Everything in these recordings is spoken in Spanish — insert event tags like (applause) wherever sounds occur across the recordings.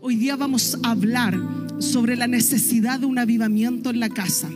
Hoy día vamos a hablar sobre la necesidad de un avivamiento en la casa.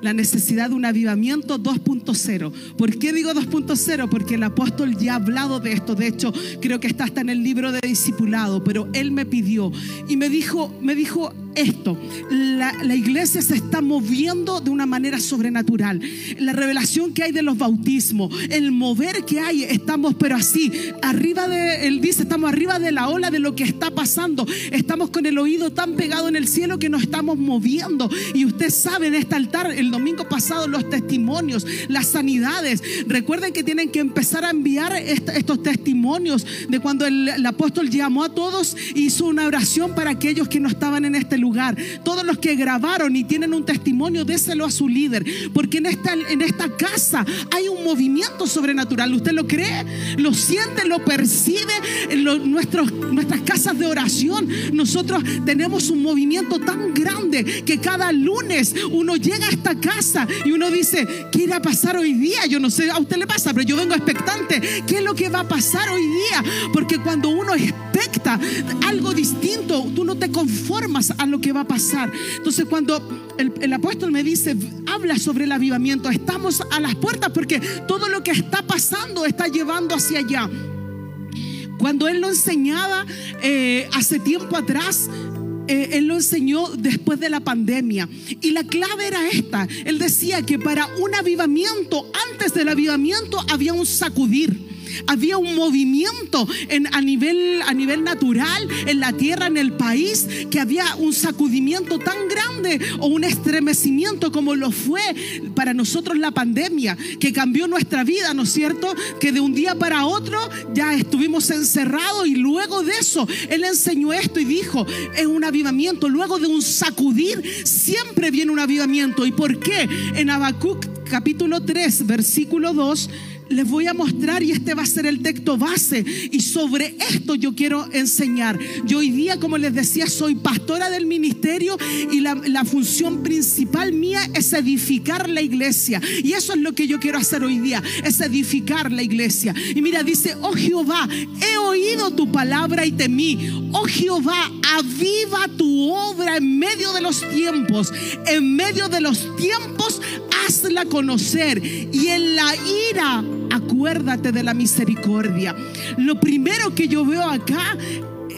La necesidad de un avivamiento 2.0. ¿Por qué digo 2.0? Porque el apóstol ya ha hablado de esto. De hecho, creo que está hasta en el libro de discipulado. Pero él me pidió y me dijo, me dijo, esto. La, la, iglesia se está moviendo de una manera sobrenatural. La revelación que hay de los bautismos, el mover que hay, estamos, pero así, arriba de, él dice, estamos arriba de la ola de lo que está pasando. Estamos con el oído tan pegado en el cielo que nos estamos moviendo. Y usted sabe en este altar, el domingo pasado, los testimonios, las sanidades. Recuerden que tienen que empezar a enviar estos testimonios de cuando el, apóstol llamó a todos, hizo una oración para aquellos que no estaban en este lugar lugar. Todos los que grabaron y tienen un testimonio, déselo a su líder. Porque en esta, en esta casa hay un movimiento sobrenatural. ¿Usted lo cree? ¿Lo siente? ¿Lo percibe? Nuestros, nuestras casas de oración, nosotros tenemos un movimiento tan grande que cada lunes uno llega a esta casa y uno dice, ¿qué irá a pasar hoy día? Yo no sé, a usted le pasa, pero yo vengo expectante. ¿Qué es lo que va a pasar hoy día? Porque cuando uno expecta algo distinto, tú no te conformas a lo que va a pasar. Entonces cuando el, el, apóstol me dice, habla sobre el avivamiento, estamos a las puertas porque todo lo que está pasando está llevando hacia allá. Cuando él lo enseñaba eh, hace tiempo atrás, eh, él lo enseñó después de la pandemia. Y la clave era esta. Él decía que para un avivamiento, antes del avivamiento, había un sacudir. Había un movimiento en, a, nivel, a nivel natural en la tierra, en el país, que había un sacudimiento tan grande o un estremecimiento como lo fue para nosotros la pandemia, que cambió nuestra vida, ¿no es cierto? Que de un día para otro ya estuvimos encerrados y luego de eso Él enseñó esto y dijo, es un avivamiento, luego de un sacudir siempre viene un avivamiento. ¿Y por qué? En Habacuc capítulo 3, versículo 2 les voy a mostrar y este va a ser el texto base y sobre esto yo quiero enseñar. Yo hoy día, como les decía, soy pastora del ministerio y la, la, función principal mía es edificar la iglesia. Y eso es lo que yo quiero hacer hoy día, es edificar la iglesia. Y mira, dice, oh Jehová, he oído tu palabra y temí. Oh Jehová, aviva tu obra en medio de los tiempos. En medio de los tiempos, hazla conocer. Y en la ira acuérdate de la misericordia. Lo primero que yo veo acá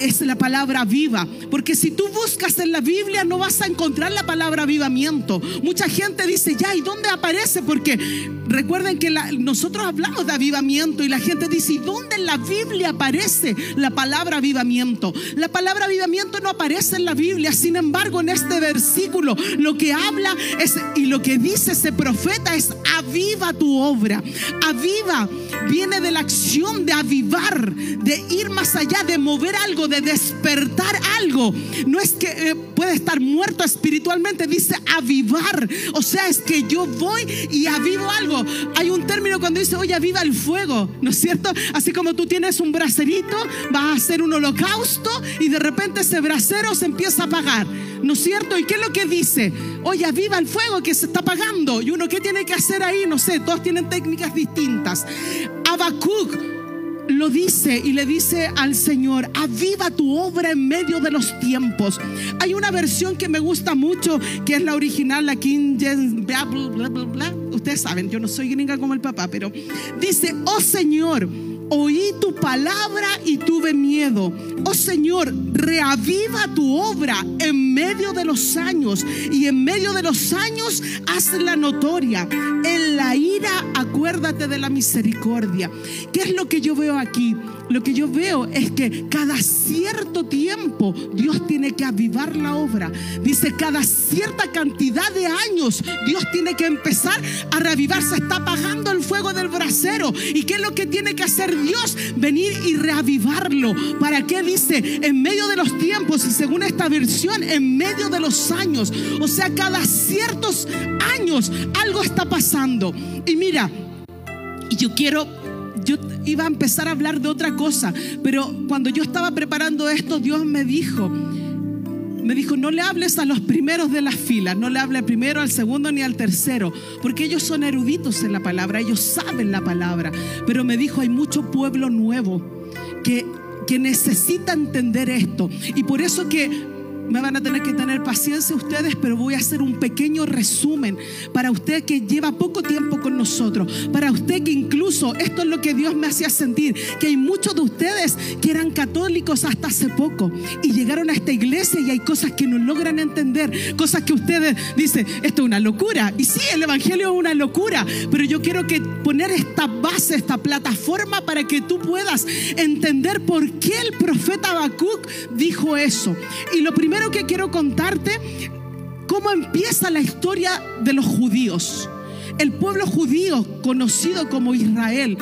es la palabra viva. Porque si tú buscas en la Biblia no vas a encontrar la palabra avivamiento. Mucha gente dice, ya, ¿y dónde aparece? Porque recuerden que nosotros hablamos de avivamiento y la gente dice, ¿y dónde en la Biblia aparece la palabra avivamiento? La palabra avivamiento no aparece en la Biblia. Sin embargo, en este versículo lo que habla es y lo que dice ese profeta es aviva tu obra. Aviva viene de la acción de avivar, de ir más allá, de mover algo de despertar algo. No es que eh, puede estar muerto espiritualmente, dice avivar. O sea, es que yo voy y avivo algo. Hay un término cuando dice, oye, aviva el fuego, ¿no es cierto? Así como tú tienes un bracerito, vas a hacer un holocausto y de repente ese brasero se empieza a apagar, ¿no es cierto? ¿Y qué es lo que dice? Oye, aviva el fuego que se está apagando. Y uno, ¿qué tiene que hacer ahí? No sé, todos tienen técnicas distintas. Habacuc lo dice y le dice al Señor, aviva tu obra en medio de los tiempos. Hay una versión que me gusta mucho, que es la original, la King James, bla, bla, bla, bla. Ustedes saben, yo no soy gringa como el papá, pero dice, oh Señor, oí tu palabra y tuve miedo. Oh Señor, reaviva tu obra en medio de los años y en medio de los años hazla notoria. En la ira acuérdate de la misericordia. ¿Qué es lo que yo veo aquí? Lo que yo veo es que cada cierto tiempo Dios tiene que avivar la obra. Dice, cada cierta cantidad de años Dios tiene que empezar a reavivar. Se está apagando el fuego del brasero. ¿Y qué es lo que tiene que hacer Dios? Venir y reavivarlo. ¿Para qué dice? En medio de los tiempos y según esta versión, en medio de los años. O sea, cada ciertos años algo está pasando. Y mira, yo quiero yo iba a empezar a hablar de otra cosa, pero cuando yo estaba preparando esto, Dios me dijo, me dijo, no le hables a los primeros de las filas, no le hables primero, al segundo ni al tercero, porque ellos son eruditos en la palabra, ellos saben la palabra, pero me dijo, hay mucho pueblo nuevo que que necesita entender esto. Y por eso que me van a tener que tener paciencia ustedes, pero voy a hacer un pequeño resumen para usted que lleva poco tiempo con nosotros, para usted que incluso esto es lo que Dios me hacía sentir, que hay muchos de ustedes que eran católicos hasta hace poco y llegaron a esta iglesia y hay cosas que no logran entender, cosas que ustedes dicen, esto es una locura. Y sí, el Evangelio es una locura, pero yo quiero que poner esta base, esta plataforma para que tú puedas entender por qué el profeta Habacuc dijo eso. Y lo primero que quiero contarte, cómo empieza la historia de los judíos. El pueblo judío, conocido como Israel.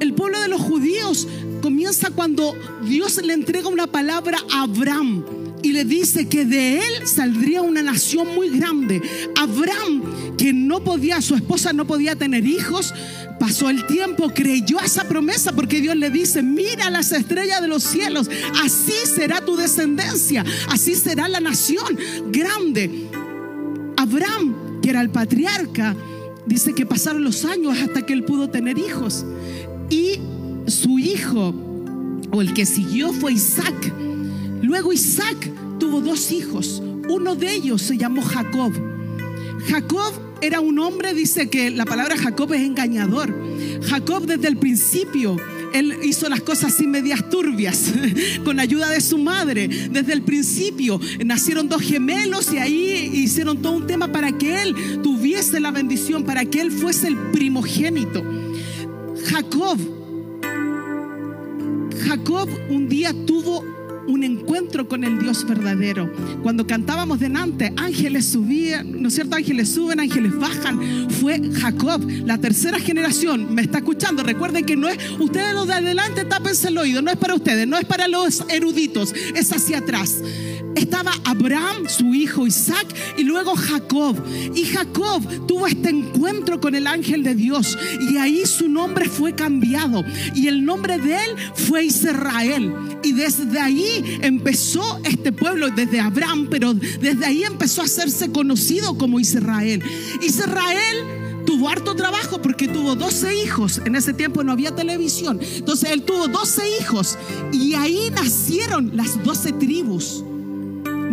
El pueblo de los judíos comienza cuando Dios le entrega una palabra a Abraham y le dice que de él saldría una nación muy grande. Abraham, que no podía, su esposa no podía tener hijos, Pasó el tiempo, creyó esa promesa porque Dios le dice, mira las estrellas de los cielos, así será tu descendencia, así será la nación grande. Abraham, que era el patriarca, dice que pasaron los años hasta que él pudo tener hijos. Y su hijo, o el que siguió, fue Isaac. Luego Isaac tuvo dos hijos. Uno de ellos se llamó Jacob. Jacob era un hombre, dice que la palabra Jacob es engañador. Jacob desde el principio, él hizo las cosas sin medias turbias, (laughs) con ayuda de su madre. Desde el principio nacieron dos gemelos y ahí hicieron todo un tema para que él tuviese la bendición, para que él fuese el primogénito. Jacob, Jacob un día tuvo un encuentro con el Dios verdadero. Cuando cantábamos delante, ángeles subían, ¿no es cierto? Ángeles suben, ángeles bajan. Fue Jacob, la tercera generación. ¿Me está escuchando? Recuerden que no es, ustedes los de adelante tápense el oído, no es para ustedes, no es para los eruditos, es hacia atrás estaba Abraham, su hijo Isaac, y luego Jacob. Y Jacob tuvo este encuentro con el ángel de Dios y ahí su nombre fue cambiado y el nombre de él fue Israel. Y desde ahí empezó este pueblo, desde Abraham, pero desde ahí empezó a hacerse conocido como Israel. Israel tuvo harto trabajo porque tuvo 12 hijos. En ese tiempo no había televisión. Entonces él tuvo 12 hijos y ahí nacieron las 12 tribus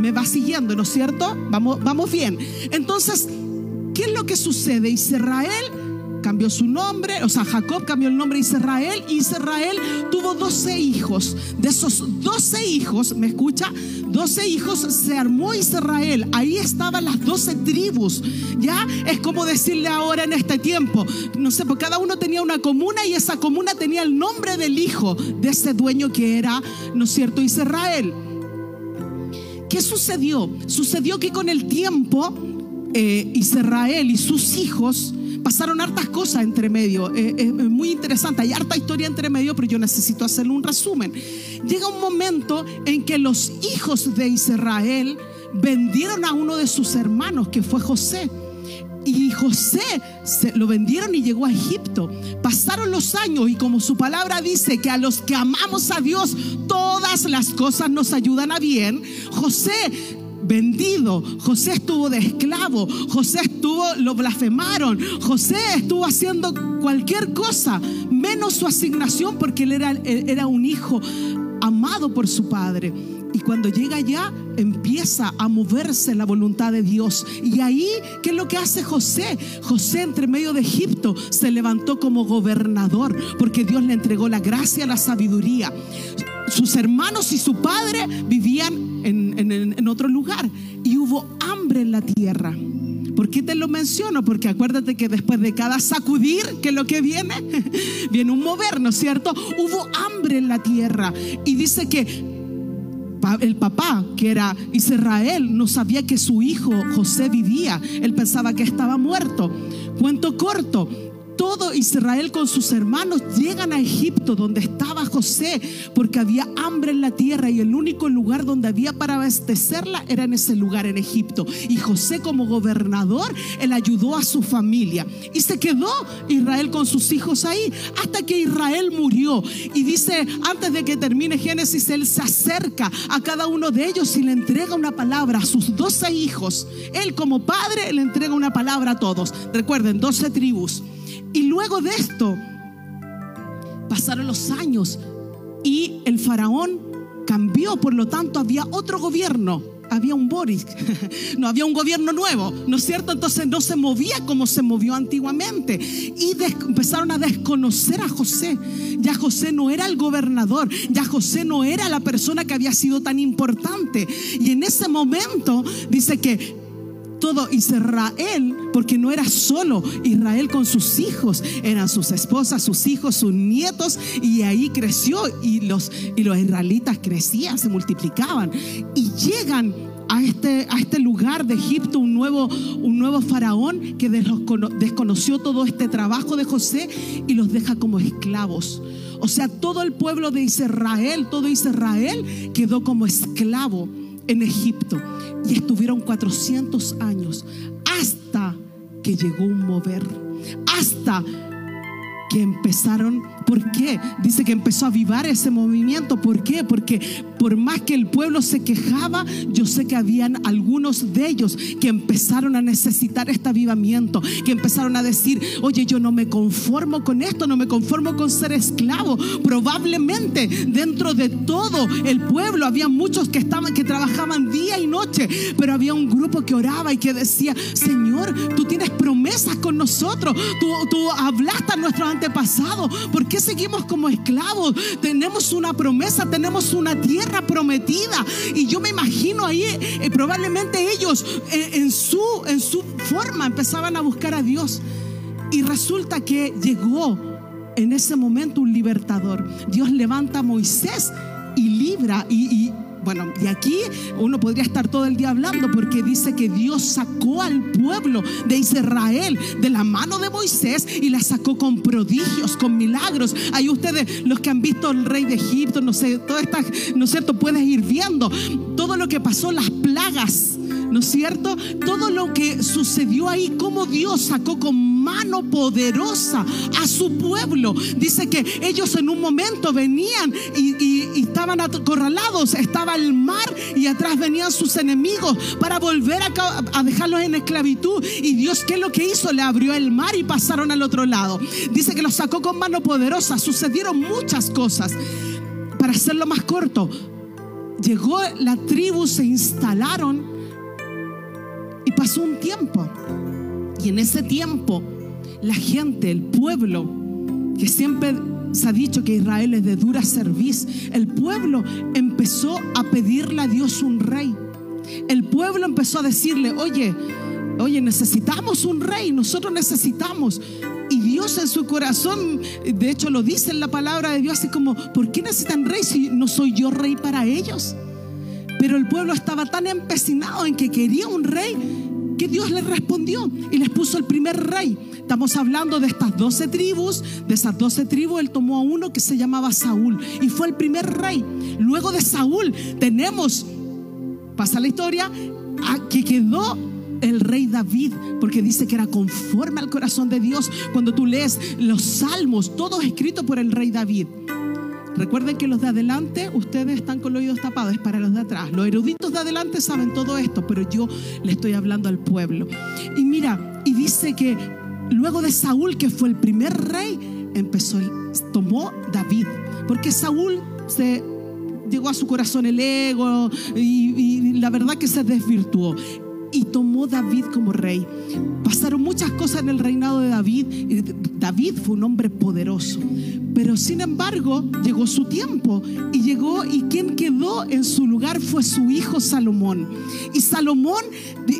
me va siguiendo, ¿no es cierto? Vamos, vamos bien. Entonces, ¿qué es lo que sucede? Israel cambió su nombre, o sea, Jacob cambió el nombre a Israel y Israel tuvo 12 hijos. De esos 12 hijos, ¿me escucha? 12 hijos se armó Israel. Ahí estaban las 12 tribus. Ya es como decirle ahora en este tiempo, no sé, porque cada uno tenía una comuna y esa comuna tenía el nombre del hijo de ese dueño que era, ¿no es cierto?, Israel. ¿Qué sucedió? Sucedió que con el tiempo eh, Israel y sus hijos pasaron hartas cosas entre medio. Eh, es muy interesante, hay harta historia entre medio, pero yo necesito hacerle un resumen. Llega un momento en que los hijos de Israel vendieron a uno de sus hermanos, que fue José. Y José se lo vendieron y llegó a Egipto. Pasaron los años y como su palabra dice que a los que amamos a Dios todas las cosas nos ayudan a bien, José vendido, José estuvo de esclavo, José estuvo, lo blasfemaron, José estuvo haciendo cualquier cosa, menos su asignación porque él era, era un hijo amado por su padre. Y cuando llega allá, empieza a moverse la voluntad de Dios. Y ahí, ¿qué es lo que hace José? José, entre medio de Egipto, se levantó como gobernador, porque Dios le entregó la gracia, la sabiduría. Sus hermanos y su padre vivían en, otro lugar y hubo hambre en la tierra. ¿Por qué te lo menciono? Porque acuérdate que después de cada sacudir, que es lo que viene, (laughs) viene un mover, ¿no es cierto? Hubo hambre en la tierra. Y dice que el papá, que era Israel, no sabía que su hijo José vivía. Él pensaba que estaba muerto. Cuento corto, todo Israel con sus hermanos llegan a Egipto donde estaba José porque había hambre en la tierra y el único lugar donde había para abastecerla era en ese lugar en Egipto. Y José como gobernador, él ayudó a su familia y se quedó Israel con sus hijos ahí hasta que Israel murió. Y dice, antes de que termine Génesis, él se acerca a cada uno de ellos y le entrega una palabra a sus doce hijos. Él como padre le entrega una palabra a todos. Recuerden, doce tribus. Y luego de esto, pasaron los años y el faraón cambió, por lo tanto había otro gobierno había un Boris, (laughs) no había un gobierno nuevo, ¿no es cierto? Entonces no se movía como se movió antiguamente. Y empezaron a desconocer a José. Ya José no era el gobernador, ya José no era la persona que había sido tan importante. Y en ese momento dice que todo Israel, porque no era solo Israel con sus hijos, eran sus esposas, sus hijos, sus nietos, y ahí creció y los, y los israelitas crecían, se multiplicaban, y llegan a este, a este lugar de Egipto un nuevo, un nuevo faraón que desconoció todo este trabajo de José y los deja como esclavos. O sea, todo el pueblo de Israel, todo Israel quedó como esclavo en Egipto. Y estuvieron 400 años hasta que llegó un mover, hasta que empezaron, ¿por qué? Dice que empezó a avivar ese movimiento, ¿por qué? Porque por más que el pueblo se quejaba, yo sé que habían algunos de ellos que empezaron a necesitar este avivamiento, que empezaron a decir, oye, yo no me conformo con esto, no me conformo con ser esclavo. Probablemente dentro de todo el pueblo había muchos que estaban, que trabajaban día y noche, pero había un grupo que oraba y que decía, Señor, tú tienes promesas con nosotros, tú, tú hablaste a nuestros antepasado. ¿Por qué seguimos como esclavos? Tenemos una promesa, tenemos una tierra prometida. Y yo me imagino ahí, eh, probablemente ellos eh, en, su, en su forma empezaban a buscar a Dios. Y resulta que llegó en ese momento un libertador. Dios levanta a Moisés y libra y bueno, y aquí uno podría estar todo el día hablando porque dice que Dios sacó al pueblo de Israel de la mano de Moisés y la sacó con prodigios, con milagros. Ahí ustedes, los que han visto el rey de Egipto, no sé, todo esta, ¿no es cierto? Puedes ir viendo todo lo que pasó, las plagas ¿no es cierto? Todo lo que sucedió ahí, como Dios sacó con mano poderosa a su pueblo. Dice que ellos en un momento venían y, estaban acorralados, estaba el mar y atrás venían sus enemigos para volver a, a dejarlos en esclavitud. Y Dios, ¿qué es lo que hizo? Le abrió el mar y pasaron al otro lado. Dice que los sacó con mano poderosa. Sucedieron muchas cosas. Para hacerlo más corto, llegó la tribu, se instalaron pasó un tiempo. Y en ese tiempo, la gente, el pueblo, que siempre se ha dicho que Israel es de dura serviz, el pueblo empezó a pedirle a Dios un rey. El pueblo empezó a decirle, oye, oye, necesitamos un rey, nosotros necesitamos. Y Dios en su corazón, de hecho lo dice en la palabra de Dios, así como, ¿por qué necesitan rey si no soy yo rey para ellos? Pero el pueblo estaba tan empecinado en que quería un rey que Dios les respondió y les puso el primer rey. Estamos hablando de estas doce tribus. De esas doce tribus, él tomó a uno que se llamaba Saúl y fue el primer rey. Luego de Saúl tenemos, pasa la historia, a que quedó el rey David, porque dice que era conforme al corazón de Dios. Cuando tú lees los salmos, todos escritos por el rey David. Recuerden que los de adelante, ustedes están con los oídos tapados, es para los de atrás. Los eruditos de adelante saben todo esto, pero yo le estoy hablando al pueblo. Y mira, y dice que luego de Saúl, que fue el primer rey, empezó, tomó David, porque Saúl se llegó a su corazón el ego y, y la verdad que se desvirtuó y tomó David como rey. Pasaron muchas cosas en el reinado de David. David fue un hombre poderoso. Pero sin embargo, llegó su tiempo y llegó y quien quedó en su lugar fue su hijo Salomón. Y Salomón,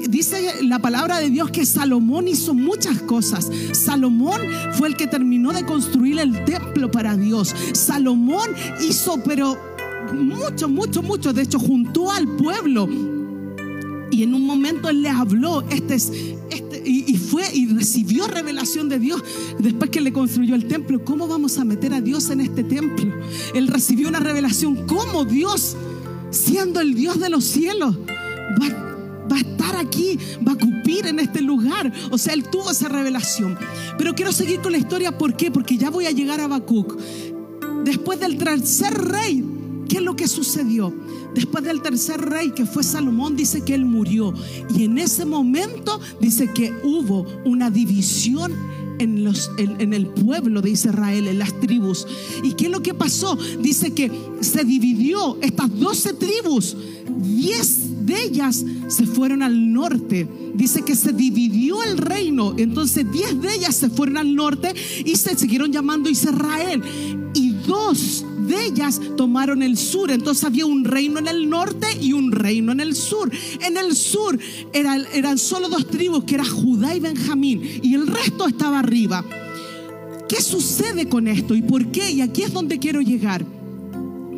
dice la palabra de Dios que Salomón hizo muchas cosas. Salomón fue el que terminó de construir el templo para Dios. Salomón hizo, pero mucho, mucho, mucho. De hecho, juntó al pueblo y en un momento Él le habló, este es, este, y, fue y recibió revelación de Dios después que le construyó el templo. ¿Cómo vamos a meter a Dios en este templo? Él recibió una revelación. ¿Cómo Dios, siendo el Dios de los cielos, va, va a estar aquí, va a cupir en este lugar? O sea, Él tuvo esa revelación. Pero quiero seguir con la historia. ¿Por qué? Porque ya voy a llegar a Habacuc. Después del tercer rey, ¿qué es lo que sucedió? Después del tercer rey que fue Salomón, dice que él murió. Y en ese momento dice que hubo una división en, los, en, el pueblo de Israel, en las tribus. ¿Y qué es lo que pasó? Dice que se dividió estas doce tribus, diez de ellas se fueron al norte. Dice que se dividió el reino, entonces diez de ellas se fueron al norte y se siguieron llamando Israel. Y dos de ellas tomaron el sur. Entonces había un reino en el norte y un reino en el sur. En el sur eran, solo dos tribus, que era Judá y Benjamín, y el resto estaba arriba. ¿Qué sucede con esto y por qué? Y aquí es donde quiero llegar.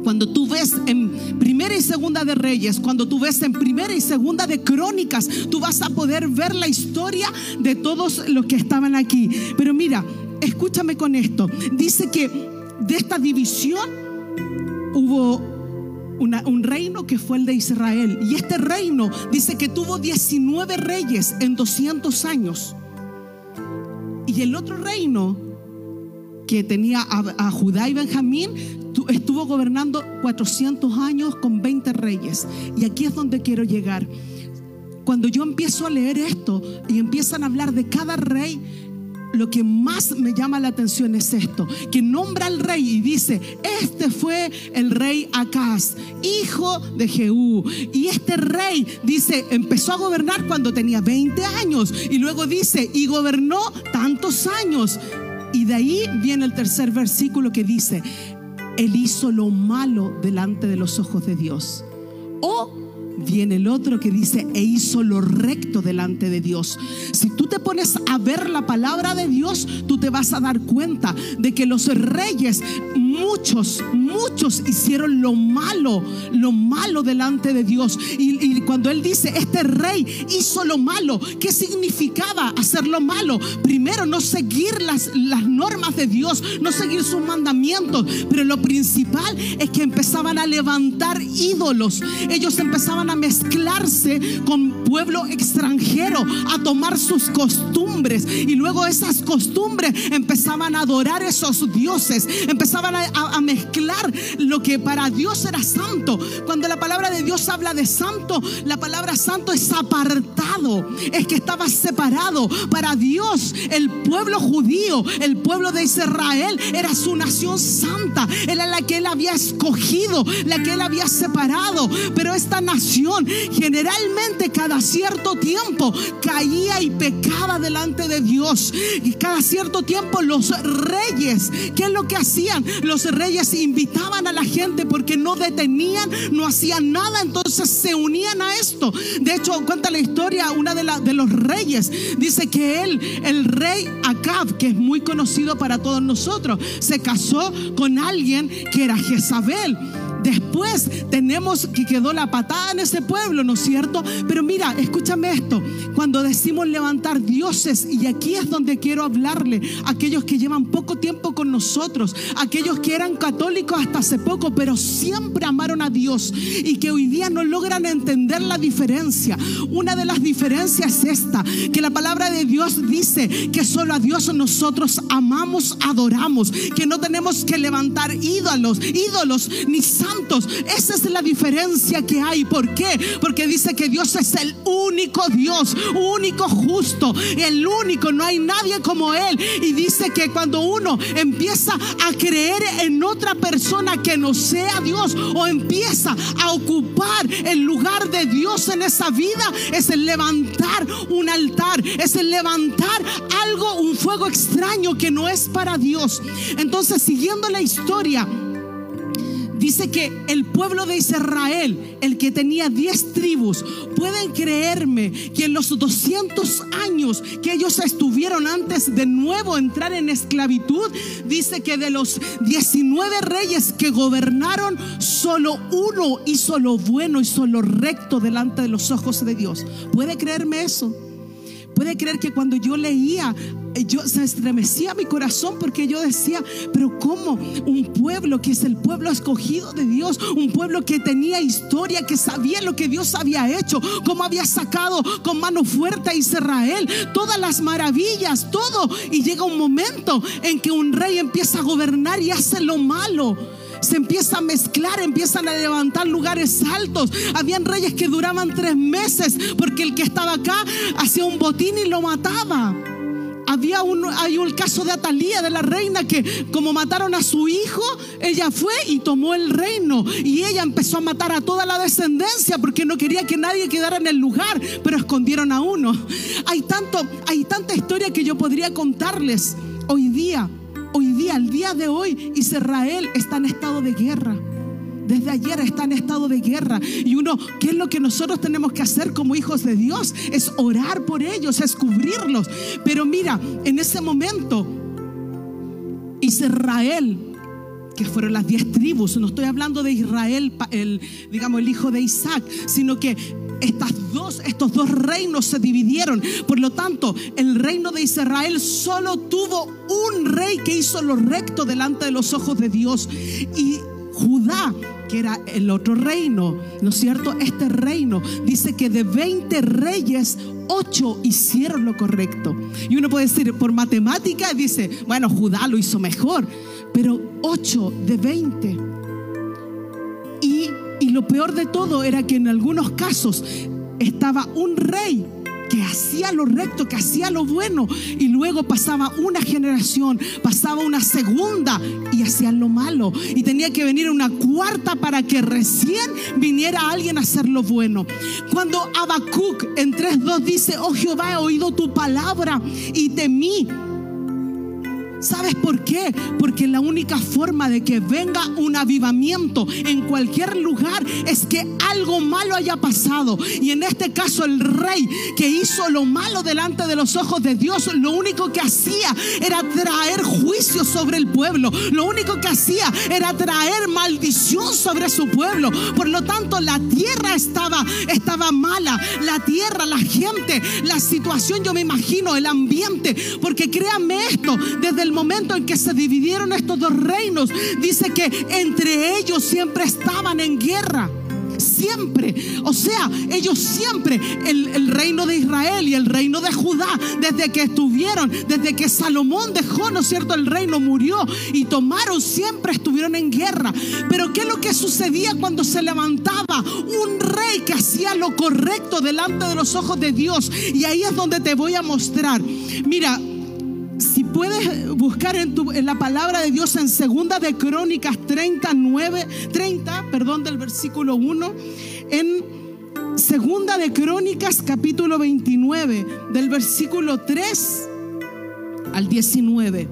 Cuando tú ves en primera y segunda de Reyes, cuando tú ves en primera y segunda de Crónicas, tú vas a poder ver la historia de todos los que estaban aquí. Pero mira, escúchame con esto. Dice que de esta división hubo un reino que fue el de Israel. Y este reino dice que tuvo 19 reyes en 200 años. Y el otro reino que tenía a, Judá y Benjamín estuvo gobernando 400 años con 20 reyes. Y aquí es donde quiero llegar. Cuando yo empiezo a leer esto y empiezan a hablar de cada rey, lo que más me llama la atención es esto, que nombra al rey y dice, este fue el rey Acaz, hijo de Jehú. Y este rey dice, empezó a gobernar cuando tenía 20 años y luego dice, y gobernó tantos años. Y de ahí viene el tercer versículo que dice, él hizo lo malo delante de los ojos de Dios. O viene el otro que dice, e hizo lo recto delante de Dios. Si tú te pones a ver la palabra de Dios, tú te vas a dar cuenta de que los reyes, muchos, muchos hicieron lo malo, lo malo delante de Dios. Y, cuando él dice, este rey hizo lo malo, ¿qué significaba hacer lo malo? Primero, no seguir las, las normas de Dios, no seguir sus mandamientos, pero lo principal es que empezaban a levantar ídolos. Ellos empezaban a mezclarse con pueblo extranjero, a tomar sus costumbres. Y luego esas costumbres empezaban a adorar esos dioses, empezaban a, mezclar lo que para Dios era santo. Cuando la palabra de Dios habla de santo, la palabra santo es apartado, es que estaba separado. Para Dios, el pueblo judío, el pueblo de Israel, era su nación santa, era la que él había escogido, la que él había separado. Pero esta nación generalmente cada cierto tiempo caía y pecaba delante de Dios. Y cada cierto tiempo los reyes, ¿qué es lo que hacían? Los reyes invitaban a la gente porque no detenían, no hacían nada, entonces se unían a esto. De hecho, cuenta la historia, una de, de los reyes, dice que él, el rey Acab, que es muy conocido para todos nosotros, se casó con alguien que era Jezabel. Después tenemos que quedó la patada en ese pueblo, ¿no es cierto? Pero mira, escúchame esto. Cuando decimos levantar dioses, y aquí es donde quiero hablarle aquellos que llevan poco tiempo con nosotros, aquellos que eran católicos hasta hace poco, pero siempre amaron a Dios y que hoy día no logran entender la diferencia. Una de las diferencias es esta, que la palabra de Dios dice que solo a Dios nosotros amamos, adoramos, que no tenemos que levantar ídolos, ídolos ni santos esa es la diferencia que hay. ¿Por qué? Porque dice que Dios es el único Dios, único justo, el único, no hay nadie como Él. Y dice que cuando uno empieza a creer en otra persona que no sea Dios o empieza a ocupar el lugar de Dios en esa vida, es el levantar un altar, es el levantar algo, un fuego extraño que no es para Dios. Entonces, siguiendo la historia, Dice que el pueblo de Israel, el que tenía 10 tribus, pueden creerme que en los 200 años que ellos estuvieron antes de nuevo entrar en esclavitud, dice que de los 19 reyes que gobernaron, solo uno hizo lo bueno, hizo lo recto delante de los ojos de Dios. ¿Puede creerme eso? Puede creer que cuando yo leía, eh, yo se estremecía mi corazón porque yo decía, pero ¿cómo un pueblo que es el pueblo escogido de Dios, un pueblo que tenía historia, que sabía lo que Dios había hecho, cómo había sacado con mano fuerte a Israel, todas las maravillas, todo, y llega un momento en que un rey empieza a gobernar y hace lo malo se empieza a mezclar, empiezan a levantar lugares altos. Habían reyes que duraban tres meses porque el que estaba acá hacía un botín y lo mataba. había un, hay un caso de Atalía, de la reina, que como mataron a su hijo, ella fue y tomó el reino. Y ella empezó a matar a toda la descendencia porque no quería que nadie quedara en el lugar, pero escondieron a uno. Hay, tanto, hay tanta historia que yo podría contarles hoy día. Hoy día, al día de hoy, Israel está en estado de guerra. Desde ayer está en estado de guerra. Y uno, ¿qué es lo que nosotros tenemos que hacer como hijos de Dios? Es orar por ellos, es cubrirlos. Pero mira, en ese momento, Israel, que fueron las diez tribus, no estoy hablando de Israel, el, digamos, el hijo de Isaac, sino que estas dos, estos dos reinos se dividieron. Por lo tanto, el reino de Israel solo tuvo un rey que hizo lo recto delante de los ojos de Dios. Y Judá que era el otro reino, ¿no es cierto? Este reino dice que de 20 reyes, 8 hicieron lo correcto. Y uno puede decir, por matemática, dice, bueno, Judá lo hizo mejor, pero 8 de 20. Lo peor de todo era que en algunos casos estaba un rey que hacía lo recto, que hacía lo bueno. Y luego pasaba una generación, pasaba una segunda y hacían lo malo. Y tenía que venir una cuarta para que recién viniera alguien a hacer lo bueno. Cuando Habacuc en 3.2 dice, oh Jehová, he oído tu palabra y temí ¿Sabes por qué? Porque la única forma de que venga un avivamiento en cualquier lugar es que algo malo haya pasado. Y en este caso el rey que hizo lo malo delante de los ojos de Dios, lo único que hacía era traer juicio sobre el pueblo. Lo único que hacía era traer maldición sobre su pueblo. Por lo tanto, la tierra estaba, estaba mala. La tierra, la gente, la situación, yo me imagino, el ambiente. Porque créanme esto, desde el momento en que se dividieron estos dos reinos, dice que entre ellos siempre estaban en guerra. Siempre, o sea, ellos siempre, el, reino de Israel y el reino de Judá, desde que estuvieron, desde que Salomón dejó, ¿no es cierto?, el reino murió y tomaron, siempre estuvieron en guerra. Pero ¿qué es lo que sucedía cuando se levantaba un rey que hacía lo correcto delante de los ojos de Dios? Y ahí es donde te voy a mostrar. Mira, puedes buscar en, la palabra de Dios en segunda de Crónicas 39, 30, perdón, del versículo 1, en segunda de Crónicas capítulo 29, del versículo 3 al 19.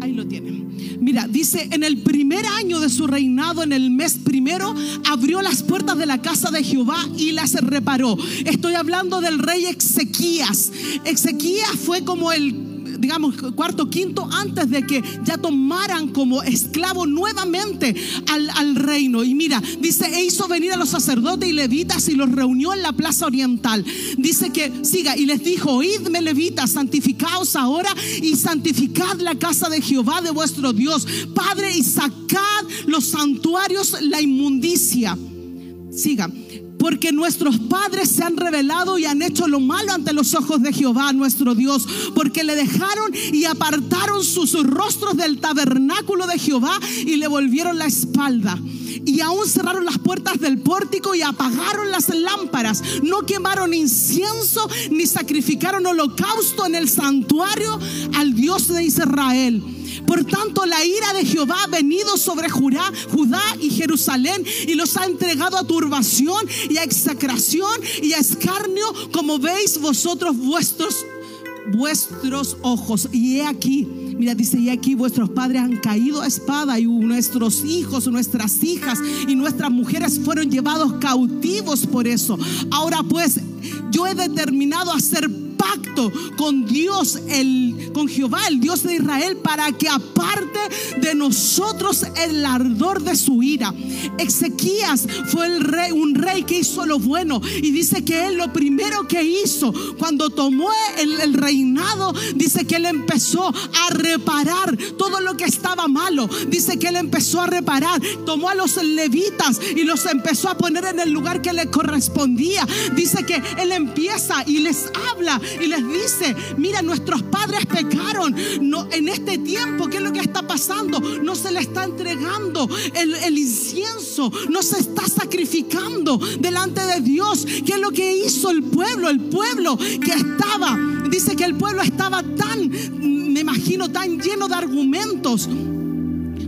Ahí lo tienen. Mira, dice, en el primer año de su reinado, en el mes primero, abrió las puertas de la casa de Jehová y las reparó. Estoy hablando del rey Ezequías. Ezequías fue como el digamos, cuarto, quinto, antes de que ya tomaran como esclavo nuevamente al, al, reino. Y mira, dice, e hizo venir a los sacerdotes y levitas y los reunió en la plaza oriental. Dice que siga y les dijo, oídme levitas, santificaos ahora y santificad la casa de Jehová de vuestro Dios, Padre, y sacad los santuarios la inmundicia. Siga porque nuestros padres se han revelado y han hecho lo malo ante los ojos de Jehová nuestro Dios, porque le dejaron y apartaron sus rostros del tabernáculo de Jehová y le volvieron la espalda. Y aún cerraron las puertas del pórtico y apagaron las lámparas. No quemaron incienso ni sacrificaron holocausto en el santuario al Dios de Israel. Por tanto, la ira de Jehová ha venido sobre Judá, Judá y Jerusalén y los ha entregado a turbación y a execración y a escarnio, como veis vosotros vuestros vuestros ojos. Y he aquí, mira, dice, y aquí vuestros padres han caído a espada y nuestros hijos, nuestras hijas y nuestras mujeres fueron llevados cautivos por eso. Ahora pues, yo he determinado hacer pacto con Dios, el, con Jehová, el Dios de Israel, para que aparte de nosotros el ardor de su ira. Ezequías fue el rey, un rey que hizo lo bueno y dice que él lo primero que hizo cuando tomó el, el reinado, dice que él empezó a reparar todo lo que estaba malo. Dice que él empezó a reparar, tomó a los levitas y los empezó a poner en el lugar que le correspondía. Dice que él empieza y les habla y les dice, mira, nuestros padres pecaron. No, en este tiempo, ¿qué es lo que está pasando? No se le está entregando el, el incienso, no se está sacrificando delante de Dios. ¿Qué es lo que hizo el pueblo? El pueblo que estaba, dice que el pueblo estaba tan, me imagino, tan lleno de argumentos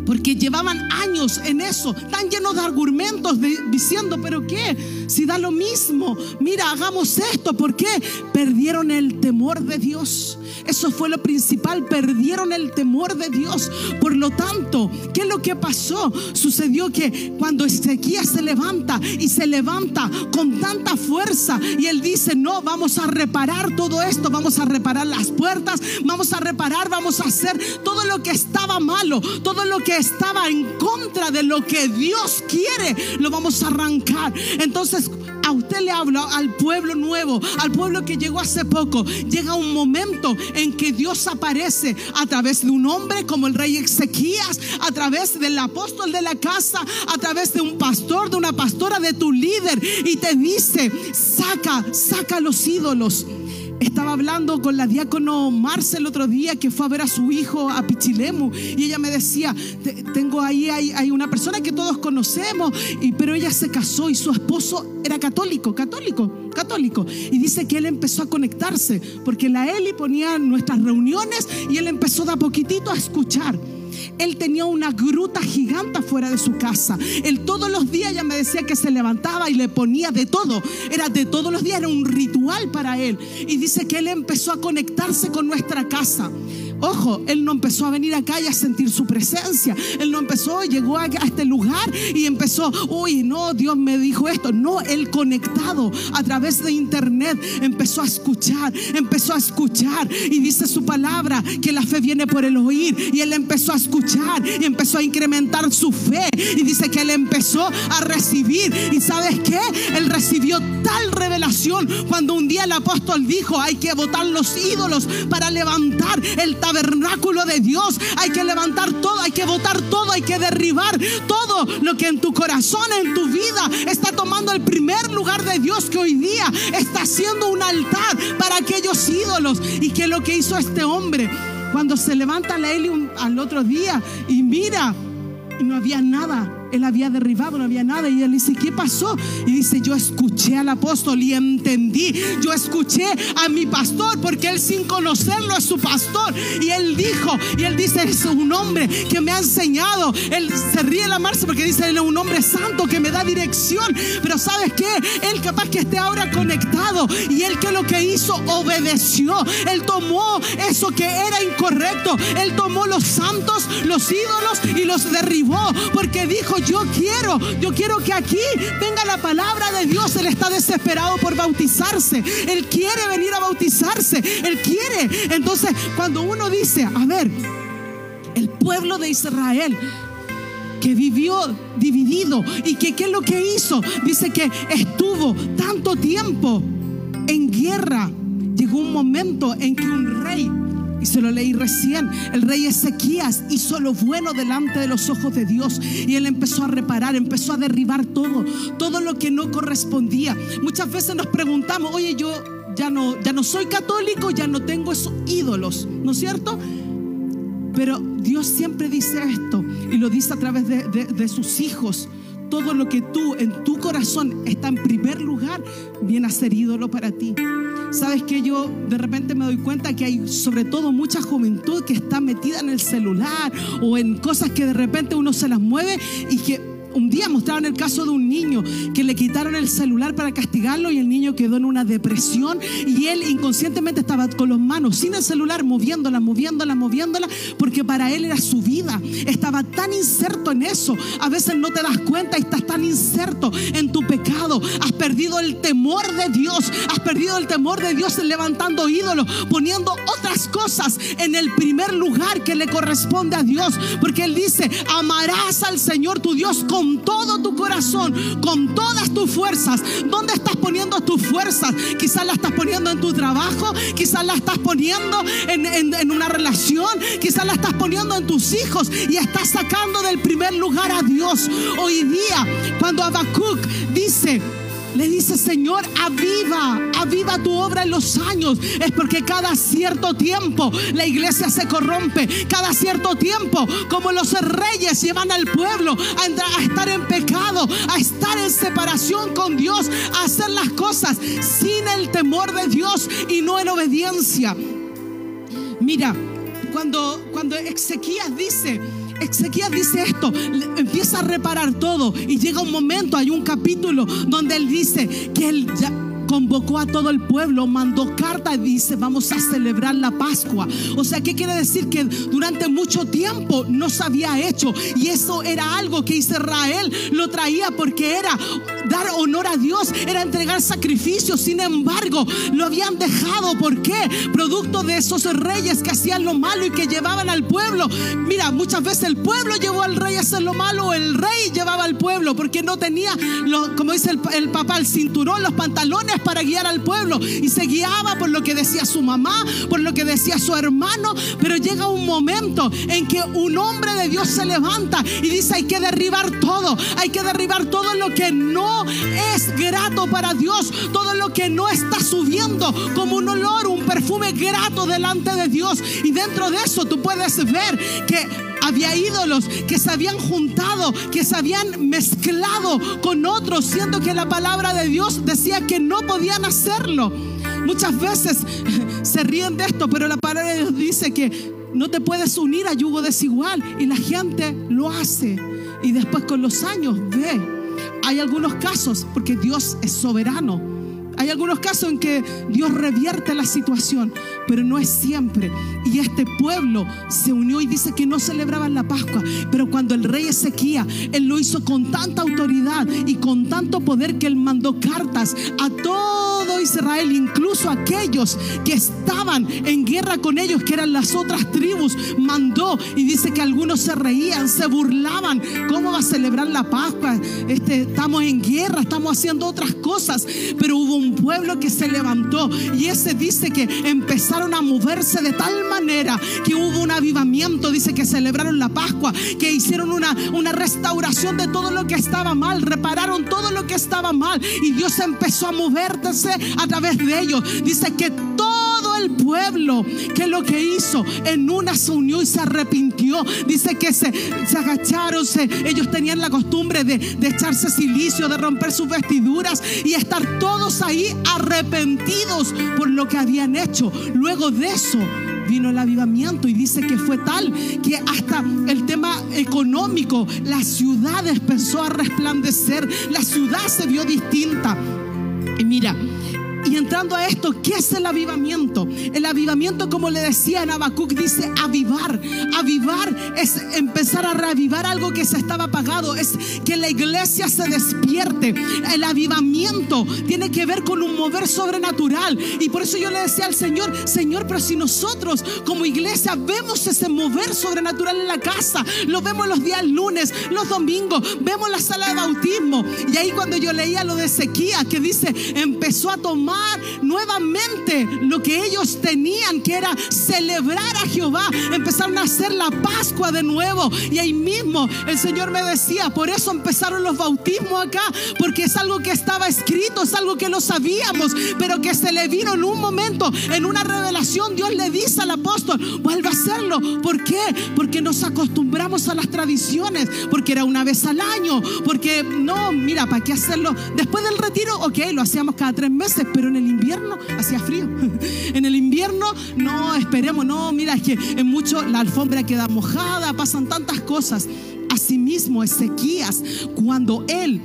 porque llevaban años en eso, tan llenos de argumentos diciendo, pero ¿qué? Si da lo mismo, mira, hagamos esto, ¿por qué? Perdieron el temor de Dios. Eso fue lo principal, perdieron el temor de Dios. Por lo tanto, ¿qué es lo que pasó? Sucedió que cuando Ezequías se levanta y se levanta con tanta fuerza y él dice, no, vamos a reparar todo esto, vamos a reparar las puertas, vamos a reparar, vamos a hacer todo lo que estaba malo, todo lo que estaba en contra de lo que Dios quiere, lo vamos a arrancar. Entonces, a usted le hablo al pueblo nuevo, al pueblo que llegó hace poco. Llega un momento en que Dios aparece a través de un hombre como el rey Ezequías, a través del apóstol de la casa, a través de un pastor, de una pastora, de tu líder, y te dice, saca, saca los ídolos. Estaba hablando con la diácono Marce el otro día que fue a ver a su hijo a Pichilemu y ella me decía, tengo ahí hay, una persona que todos conocemos, y, pero ella se casó y su esposo era católico, católico, católico. Y dice que él empezó a conectarse porque la Eli ponía nuestras reuniones y él empezó de a poquitito a escuchar. Él tenía una gruta gigante fuera de su casa. Él todos los días ya me decía que se levantaba y le ponía de todo. Era de todos los días, era un ritual para él. Y dice que él empezó a conectarse con nuestra casa. Ojo, él no empezó a venir acá y a sentir su presencia. Él no empezó, llegó a, este lugar y empezó, uy, no, Dios me dijo esto. No, él conectado a través de internet empezó a escuchar, empezó a escuchar. Y dice su palabra que la fe viene por el oír. Y él empezó a escuchar y empezó a incrementar su fe. Y dice que él empezó a recibir. ¿Y sabes qué? Él recibió tal revelación cuando un día el apóstol dijo, hay que botar los ídolos para levantar el tabernáculo de Dios. Hay que levantar todo, hay que botar todo, hay que derribar todo lo que en tu corazón, en tu vida está tomando el primer lugar de Dios que hoy día está haciendo un altar para aquellos ídolos. Y que lo que hizo este hombre cuando se levanta la Eli al otro día y mira, y no había nada él había derribado, no había nada. Y él dice, ¿qué pasó? Y dice, yo escuché al apóstol y entendí. Yo escuché a mi pastor porque él sin conocerlo es su pastor. Y él dijo, y él dice, es un hombre que me ha enseñado. Él se ríe la marcha porque dice, él es un hombre santo que me da dirección. Pero ¿sabes qué? Él capaz que esté ahora conectado. Y él que lo que hizo, obedeció. Él tomó eso que era incorrecto. Él tomó los santos, los ídolos y los derribó. Porque dijo, yo quiero, yo quiero que aquí venga la palabra de Dios. Él está desesperado por bautizarse. Él quiere venir a bautizarse. Él quiere. Entonces, cuando uno dice, a ver, el pueblo de Israel que vivió dividido y que qué es lo que hizo. Dice que estuvo tanto tiempo en guerra. Llegó un momento en que un rey y se lo leí recién. El rey Ezequías hizo lo bueno delante de los ojos de Dios. Y él empezó a reparar, empezó a derribar todo, todo lo que no correspondía. Muchas veces nos preguntamos, oye, yo ya no, ya no soy católico, ya no tengo esos ídolos, ¿no es cierto? Pero Dios siempre dice esto y lo dice a través de, de sus hijos todo lo que tú en tu corazón está en primer lugar, viene a ser ídolo para ti. Sabes que yo de repente me doy cuenta que hay sobre todo mucha juventud que está metida en el celular o en cosas que de repente uno se las mueve y que un día mostraron el caso de un niño que le quitaron el celular para castigarlo y el niño quedó en una depresión y él inconscientemente estaba con las manos sin el celular moviéndola, moviéndola, moviéndola, porque para él era su vida. Estaba tan inserto en eso. A veces no te das cuenta y estás tan inserto en tu pecado. Has perdido el temor de Dios. Has perdido el temor de Dios levantando ídolos, poniendo otras cosas en el primer lugar que le corresponde a Dios. Porque Él dice, amarás al Señor tu Dios con con todo tu corazón, con todas tus fuerzas. ¿Dónde estás poniendo tus fuerzas? Quizás la estás poniendo en tu trabajo, quizás la estás poniendo en, una relación, quizás la estás poniendo en tus hijos y estás sacando del primer lugar a Dios. Hoy día, cuando Habacuc dice, le dice, Señor, aviva, aviva tu obra en los años. Es porque cada cierto tiempo la iglesia se corrompe. Cada cierto tiempo, como los reyes llevan al pueblo a, estar en pecado, a estar en separación con Dios, a hacer las cosas sin el temor de Dios y no en obediencia. Mira, cuando, cuando Ezequías dice, Ezequiel dice esto, empieza a reparar todo y llega un momento, hay un capítulo donde él dice que él ya convocó a todo el pueblo, mandó carta y dice, vamos a celebrar la Pascua. O sea, ¿qué quiere decir? Que durante mucho tiempo no se había hecho. Y eso era algo que Israel lo traía porque era dar honor a Dios, era entregar sacrificios. Sin embargo, lo habían dejado. ¿Por qué? Producto de esos reyes que hacían lo malo y que llevaban al pueblo. Mira, muchas veces el pueblo llevó al rey a hacer lo malo, el rey llevaba al pueblo porque no tenía, como dice el, el papá, el cinturón, los pantalones para guiar al pueblo. Y se guiaba por lo que decía su mamá, por lo que decía su hermano, pero llega un momento en que un hombre de Dios se levanta y dice hay que derribar todo, hay que derribar todo lo que no es grato para Dios, todo lo que no está subiendo como un olor, un perfume grato delante de Dios. Y dentro de eso tú puedes ver que había ídolos que se habían juntado, que se habían mezclado con otros, siendo que la palabra de Dios decía que no podían hacerlo. Muchas veces (laughs) se ríen de esto, pero la palabra de Dios dice que no te puedes unir a yugo desigual y la gente lo hace. Y después con los años ve, hay algunos casos, porque Dios es soberano hay algunos casos en que Dios revierte la situación, pero no es siempre. Y este pueblo se unió y dice que no celebraban la Pascua, pero cuando el rey Ezequiel, él lo hizo con tanta autoridad y con tanto poder que él mandó cartas a todo Israel, incluso a aquellos que estaban en guerra con ellos, que eran las otras tribus, mandó y dice que algunos se reían, se burlaban. ¿Cómo va a celebrar la Pascua? Este, estamos en guerra, estamos haciendo otras cosas, pero hubo un un pueblo que se levantó. Y ese dice que empezaron a moverse de tal manera que hubo un avivamiento, dice que celebraron la Pascua, que hicieron una, una restauración de todo lo que estaba mal, repararon todo lo que estaba mal. Y Dios empezó a moverse a través de ellos. Dice que todo pueblo que lo que hizo en una se unió y se arrepintió. Dice que se, se agacharon, ellos tenían la costumbre de, de echarse silicio, de romper sus vestiduras y estar todos ahí arrepentidos por lo que habían hecho. Luego de eso vino el avivamiento y dice que fue tal que hasta el tema económico, la ciudad empezó a resplandecer, la ciudad se vio distinta. Y mira, y entrando a esto, ¿qué es el avivamiento? El avivamiento, como le decía en Habacuc, dice avivar. Avivar es empezar a reavivar algo que se estaba apagado, es que la iglesia se despierte. El avivamiento tiene que ver con un mover sobrenatural. Y por eso yo le decía al Señor, Señor, pero si nosotros como iglesia vemos ese mover sobrenatural en la casa, lo vemos los días lunes, los domingos, vemos la sala de bautismo. Y ahí cuando yo leía lo de sequía, que dice, empezó a tomar nuevamente lo que ellos tenían, que era celebrar a Jehová. Empezaron a hacer la Pascua de nuevo. Y ahí mismo el Señor me decía, por eso empezaron los bautismos acá, porque es algo que estaba escrito, es algo que lo sabíamos, pero que se le vino en un momento, en una revelación, Dios le dice al apóstol, vuelve a hacerlo. ¿Por qué? Porque nos acostumbramos a las tradiciones, porque era una vez al año, porque no, mira, ¿para qué hacerlo? Después del retiro, ok, lo hacíamos cada tres meses, pero en el invierno hacía frío. (laughs) en el invierno, no, esperemos, no, mira, es que en mucho la alfombra queda mojada, pasan tantas cosas. Asimismo, Ezequías, cuando él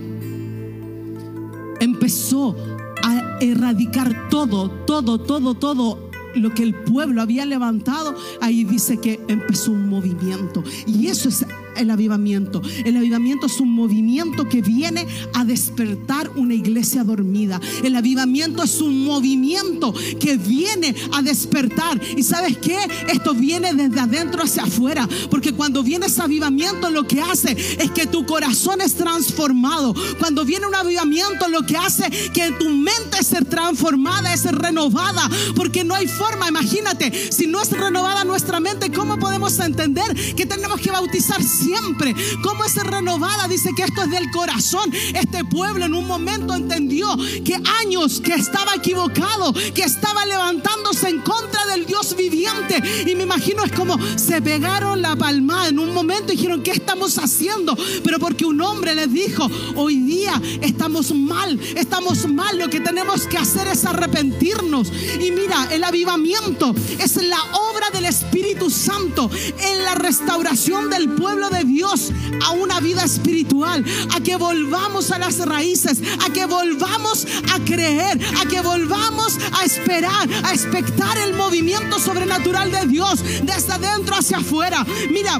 empezó a erradicar todo, todo, todo, todo lo que el pueblo había levantado, ahí dice que empezó un movimiento. Y eso es el avivamiento. El avivamiento es un movimiento que viene a despertar una iglesia dormida. El avivamiento es un movimiento que viene a despertar. ¿Y sabes qué? Esto viene desde adentro hacia afuera. Porque cuando viene ese avivamiento lo que hace es que tu corazón es transformado. Cuando viene un avivamiento lo que hace que tu mente sea transformada, es renovada. Porque no hay forma, imagínate, si no es renovada nuestra mente, ¿cómo podemos entender que tenemos que bautizar siempre. ¿Cómo es renovada? Dice que esto es del corazón. Este pueblo en un momento entendió que años que estaba equivocado, que estaba levantándose en contra del Dios viviente. Y me imagino es como se pegaron la palma en un momento y dijeron, ¿qué estamos haciendo? Pero porque un hombre les dijo, hoy día estamos mal, estamos mal, lo que tenemos que hacer es arrepentirnos. Y mira, el avivamiento es la obra del Espíritu Santo en la restauración del pueblo de Dios a una vida espiritual, a que volvamos a las raíces, a que volvamos a creer, a que volvamos a esperar, a expectar el movimiento sobrenatural de Dios desde adentro hacia afuera. Mira,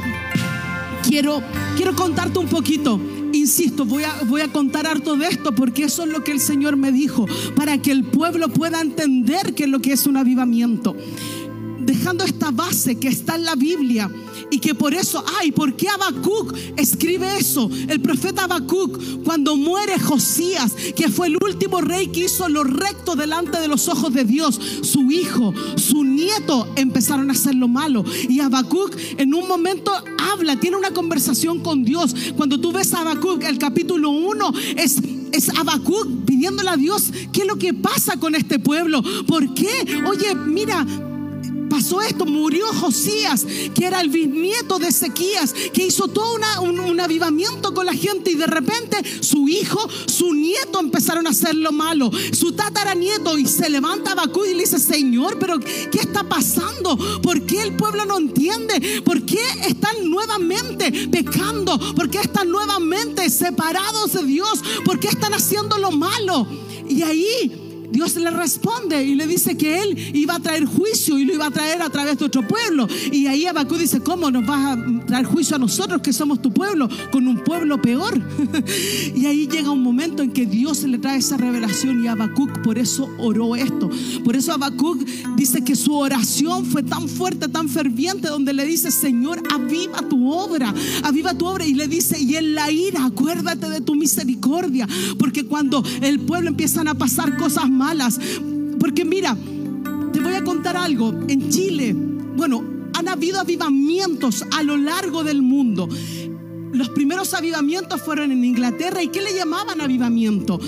quiero quiero contarte un poquito insisto, voy a, voy a contar harto de esto porque eso es lo que el Señor me dijo, para que el pueblo pueda entender qué es lo que es un avivamiento. Dejando esta base que está en la Biblia y que por eso, ay, ¿por qué Habacuc escribe eso? El profeta Habacuc, cuando muere Josías, que fue el último rey que hizo lo recto delante de los ojos de Dios, su hijo, su nieto empezaron a hacer lo malo. Y Habacuc en un momento habla, tiene una conversación con Dios. Cuando tú ves a Habacuc, el capítulo 1 es es Habacuc pidiéndole a Dios qué es lo que pasa con este pueblo. ¿Por qué? Oye, mira, pasó esto, murió Josías, que era el bisnieto de Ezequías, que hizo todo un, avivamiento con la gente y de repente su hijo, su nieto empezaron a hacer lo malo, su tataranieto y se levanta Bakú y le dice, Señor, pero ¿qué está pasando? ¿Por qué el pueblo no entiende? ¿Por qué están nuevamente pecando? ¿Por qué están nuevamente separados de Dios? ¿Por qué están haciendo lo malo? Y ahí Dios le responde y le dice que Él iba a traer juicio y lo iba a traer a través de otro pueblo. Y ahí Abacú dice, ¿cómo nos vas a traer juicio a nosotros que somos tu pueblo con un pueblo peor? (laughs) y ahí llega un momento en que Dios le trae esa revelación y Habacuc por eso oró esto. Por eso Habacuc dice que su oración fue tan fuerte, tan ferviente, donde le dice, Señor, aviva tu obra, aviva tu obra. Y le dice, y en la ira, acuérdate de tu misericordia, porque cuando el pueblo empiezan a pasar cosas malas. Porque mira, te voy a contar algo. En Chile, bueno, han habido avivamientos a lo largo del mundo. Los primeros avivamientos fueron en Inglaterra. ¿Y qué le llamaban avivamiento?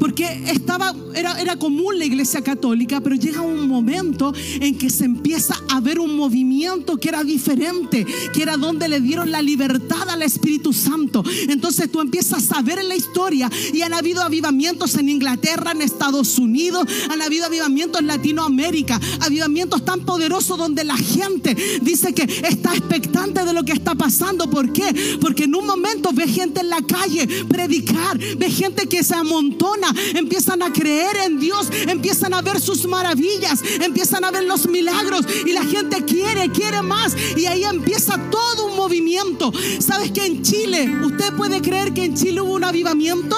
Porque estaba, era, era común la iglesia católica, pero llega un momento en que se empieza a ver un movimiento que era diferente, que era donde le dieron la libertad al Espíritu Santo. Entonces tú empiezas a ver en la historia y han habido avivamientos en Inglaterra, en Estados Unidos, han habido avivamientos en Latinoamérica, avivamientos tan poderosos donde la gente dice que está expectante de lo que está pasando. ¿Por qué? Porque en un momento ve gente en la calle predicar, ve gente que se amontona empiezan a creer en Dios, empiezan a ver sus maravillas, empiezan a ver los milagros y la gente quiere, quiere más y ahí empieza todo un movimiento. ¿Sabes que en Chile, usted puede creer que en Chile hubo un avivamiento?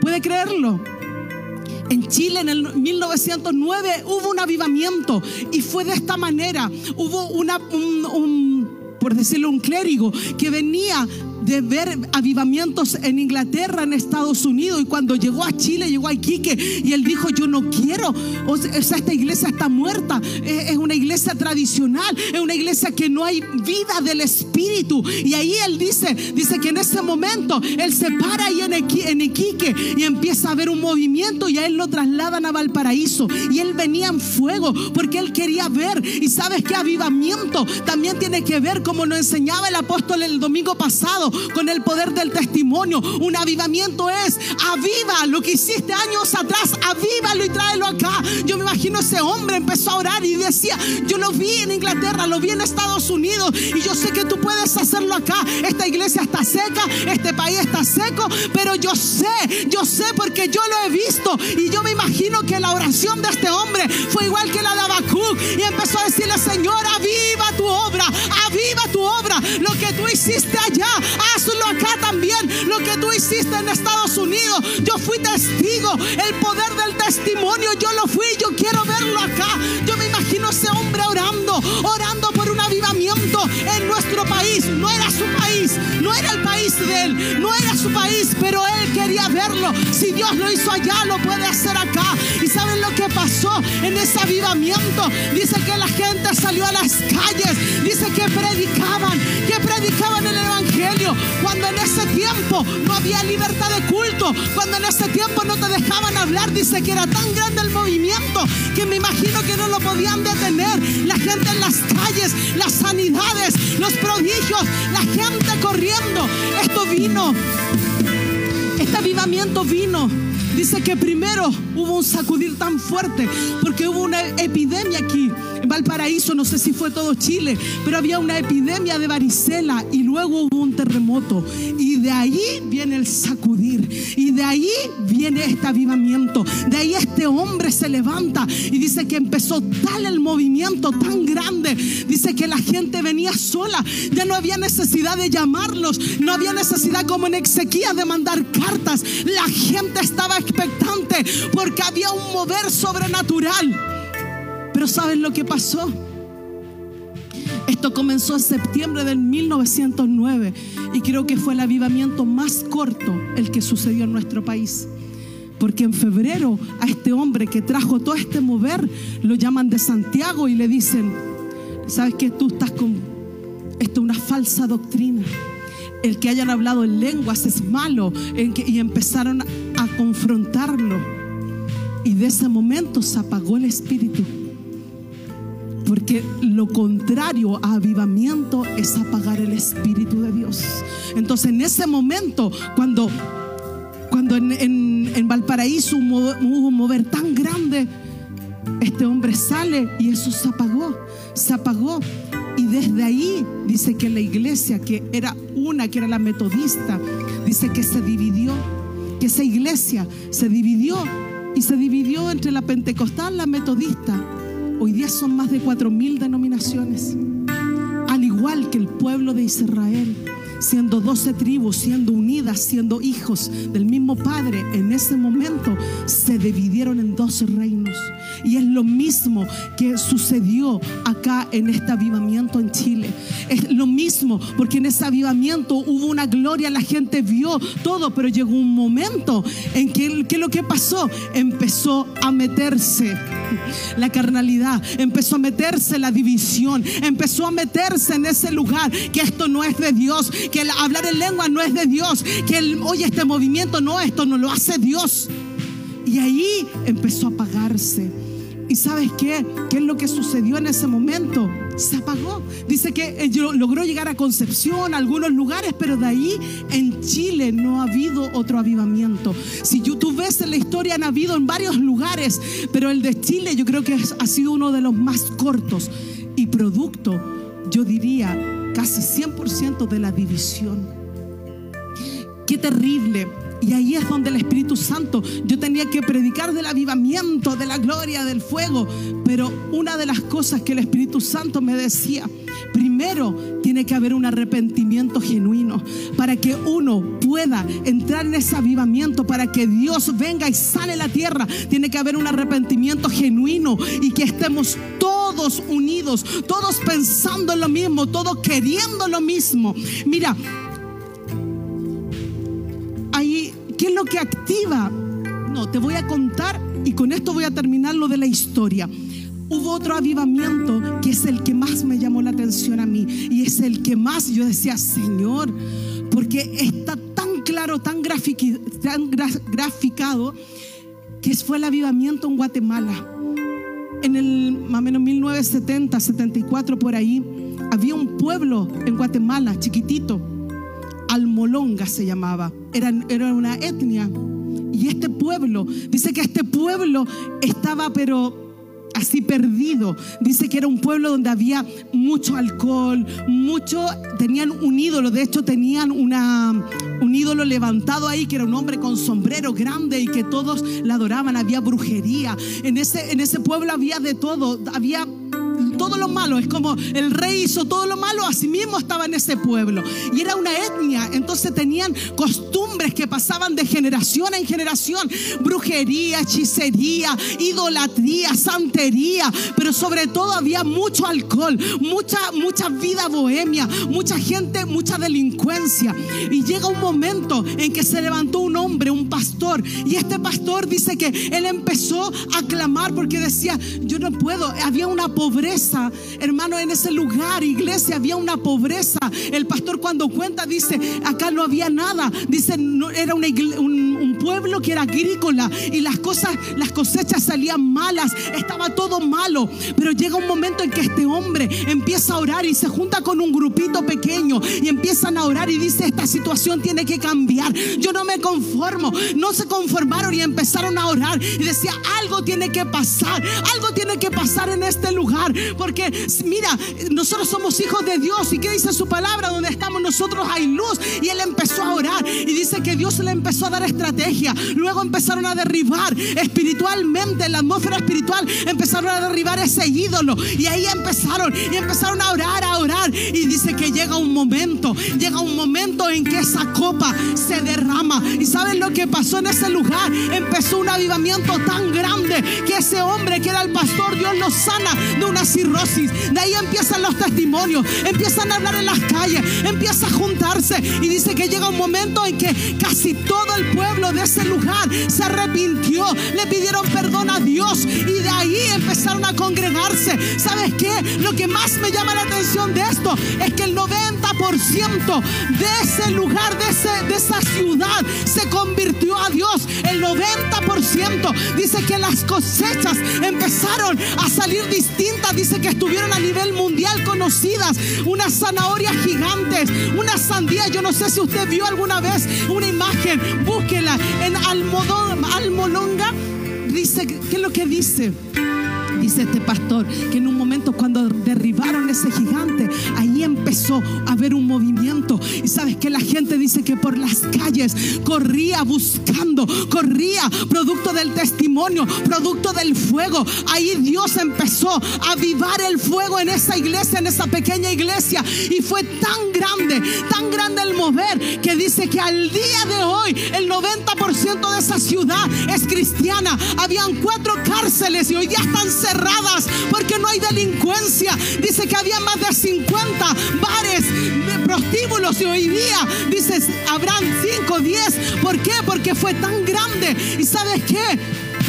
¿Puede creerlo? En Chile en el 1909 hubo un avivamiento y fue de esta manera. Hubo un, por decirlo, un clérigo que venía de ver avivamientos en Inglaterra, en Estados Unidos. Y cuando llegó a Chile, llegó a Iquique y él dijo, yo no quiero, esta iglesia está muerta, es una iglesia tradicional, es una iglesia que no hay vida del Espíritu. Y ahí él dice, dice que en ese momento él se para ahí en, en Iquique y empieza a ver un movimiento y a él lo trasladan a Valparaíso. Y él venía en fuego porque él quería ver. Y sabes que avivamiento también tiene que ver, como nos enseñaba el apóstol el domingo pasado, con el poder del testimonio. Un avivamiento es, aviva lo que hiciste años atrás, avívalo y tráelo acá. Yo me imagino ese hombre empezó a orar y decía, yo lo vi en Inglaterra, lo vi en Estados Unidos y yo sé que tú puedes hacerlo acá. Esta iglesia está seca, este país está seco, pero yo sé, yo sé porque yo lo he visto y yo me imagino que la oración de este hombre fue igual que la de Habacuc y empezó a decirle, Señor, aviva tu obra, aviva tu obra, lo que tú hiciste allá, hazlo acá también. Lo que tú hiciste en Estados Unidos, yo fui testigo. El poder del testimonio, yo lo fui, yo quiero verlo acá. Yo me imagino ese hombre orando, orando por un avivamiento en nuestro país. No era su país, no era el país de él, no era su país, pero él quería verlo. Si Dios lo hizo allá, lo puede hacer acá. ¿Y saben lo que pasó en ese avivamiento? Dice que la gente salió a las calles, dice que predicaban, que predicaban en el tiempo no había libertad de culto, cuando en ese tiempo no te dejaban hablar, dice que era tan grande el movimiento que me imagino que no lo podían detener. La gente en las calles, las sanidades, los prodigios, la gente corriendo. Esto vino, este avivamiento vino Dice que primero hubo un sacudir tan fuerte porque hubo una epidemia aquí en Valparaíso, no sé si fue todo Chile, pero había una epidemia de varicela y luego hubo un terremoto. Y de ahí viene el sacudir y de ahí viene este avivamiento. De ahí este hombre se levanta y dice que empezó tal el movimiento tan grande. Dice que la gente venía sola, ya no había necesidad de llamarlos, no había necesidad como en Exequías de mandar cartas. La gente estaba expectante porque había un mover sobrenatural. Pero ¿saben lo que pasó? Esto comenzó en septiembre del 1909 y creo que fue el avivamiento más corto el que sucedió en nuestro país. Porque en febrero a este hombre que trajo todo este mover lo llaman de Santiago y le dicen, ¿sabes que tú estás con esto es una falsa doctrina? El que hayan hablado en lenguas es malo y empezaron a confrontarlo. Y de ese momento se apagó el espíritu. Porque lo contrario a avivamiento es apagar el Espíritu de Dios. Entonces en ese momento, cuando, cuando en, Valparaíso hubo un mover tan grande, este hombre sale y eso se apagó, se apagó. Y desde ahí dice que la iglesia, que era una, que era la metodista, dice que se dividió, que esa iglesia se dividió y se dividió entre la pentecostal, la metodista. Hoy día son más de cuatro mil denominaciones, al igual que el pueblo de Israel siendo doce tribus, siendo unidas, siendo hijos del mismo Padre, en ese momento se dividieron en doce reinos. Y es lo mismo que sucedió acá en este avivamiento en Chile. Es lo mismo, porque en ese avivamiento hubo una gloria, la gente vio todo, pero llegó un momento en que lo que pasó empezó a meterse la carnalidad, empezó a meterse la división, empezó a meterse en ese lugar que esto no es de Dios, que hablar en lengua no es de Dios, que oye este movimiento no, esto no lo hace Dios. Y ahí empezó a apagarse. ¿Y sabes qué? ¿Qué es lo que sucedió en ese momento? Se apagó. Dice que eh, logró llegar a Concepción, a algunos lugares, pero de ahí en Chile no ha habido otro avivamiento. Si tú ves en la historia, han habido en varios lugares, pero el de Chile yo creo que ha sido uno de los más cortos y producto, yo diría, casi 100% de la división. Qué terrible y ahí es donde el Espíritu Santo, yo tenía que predicar del avivamiento, de la gloria, del fuego. Pero una de las cosas que el Espíritu Santo me decía, primero tiene que haber un arrepentimiento genuino para que uno pueda entrar en ese avivamiento, para que Dios venga y sale la tierra. Tiene que haber un arrepentimiento genuino y que estemos todos unidos, todos pensando en lo mismo, todos queriendo lo mismo. Mira, ¿Qué es lo que activa? No, te voy a contar y con esto voy a terminar lo de la historia. Hubo otro avivamiento que es el que más me llamó la atención a mí y es el que más yo decía, Señor, porque está tan claro, tan, tan graficado que fue el avivamiento en Guatemala. En el más o menos 1970, 74 por ahí, había un pueblo en Guatemala chiquitito Almolonga se llamaba, era, era una etnia. Y este pueblo, dice que este pueblo estaba pero así perdido. Dice que era un pueblo donde había mucho alcohol, mucho, tenían un ídolo, de hecho tenían una, un ídolo levantado ahí que era un hombre con sombrero grande y que todos la adoraban, había brujería. En ese, en ese pueblo había de todo, había todo lo malo. Es como el rey hizo todo lo malo, así mismo estaba en ese pueblo. Y era una etnia, entonces tenían costumbres que pasaban de generación en generación. Brujería, hechicería, idolatría, santería. Pero sobre todo había mucho alcohol, mucha, mucha vida bohemia, mucha gente, mucha delincuencia. Y llega un momento en que se levantó un hombre, un pastor. Y este pastor dice que él empezó a clamar porque decía, yo no puedo. Había una pobreza hermano, en ese lugar, iglesia, había una pobreza. El pastor cuando cuenta dice, acá no había nada. Dice, no, era un, un pueblo que era agrícola y las cosas, las cosechas salían malas, estaba todo Pero llega un momento en que este hombre empieza a orar y se junta con un grupito pequeño y empiezan a orar y dice, esta situación tiene que cambiar. Yo no me conformo. No se conformaron y empezaron a orar y decía, algo tiene que pasar, algo tiene que pasar en este lugar. Porque mira, nosotros somos hijos de Dios y qué dice su palabra, donde estamos nosotros hay luz. Y él empezó a orar y dice que Dios le empezó a dar estrategia. Luego empezaron a derribar espiritualmente, la atmósfera espiritual, empezaron a derribar ese ídolo. Y ahí empezaron y empezaron a orar, a orar. Y dice que llega un momento, llega un momento en que esa copa se derrama. ¿Y saben lo que pasó en ese lugar? Empezó un avivamiento tan grande que ese hombre que era el pastor, Dios lo sana de una cirrosis. De ahí empiezan los testimonios, empiezan a hablar en las calles, empieza a juntarse. Y dice que llega un momento en que casi todo el pueblo de ese lugar se arrepintió, le pidieron perdón a Dios y de ahí empezaron a congregarse. ¿Sabes qué? Lo que más me llama la atención de esto es que el 90% de ese lugar, de, ese, de esa ciudad, se convirtió a Dios. El 90% dice que las cosechas empezaron a salir distintas. Dice que estuvieron a nivel mundial conocidas. Unas zanahorias gigantes, una sandía. Yo no sé si usted vio alguna vez una imagen. Búsquela en Almolonga. Dice, ¿qué es lo que dice? Dice este pastor que en un momento cuando derribaron ese gigante, ahí empezó a haber un movimiento. Y sabes que la gente dice que por las calles corría buscando, corría producto del testimonio, producto del fuego. Ahí Dios empezó a avivar el fuego en esa iglesia, en esa pequeña iglesia. Y fue tan grande, tan grande el mover que dice que al día de hoy el 90% de esa ciudad es cristiana. Habían cuatro cárceles y hoy ya están cerradas porque no hay delincuencia. Dice que había más de 50 bares de prostíbulos y hoy día, dices, habrán 5, 10. ¿Por qué? Porque fue tan grande. ¿Y sabes qué?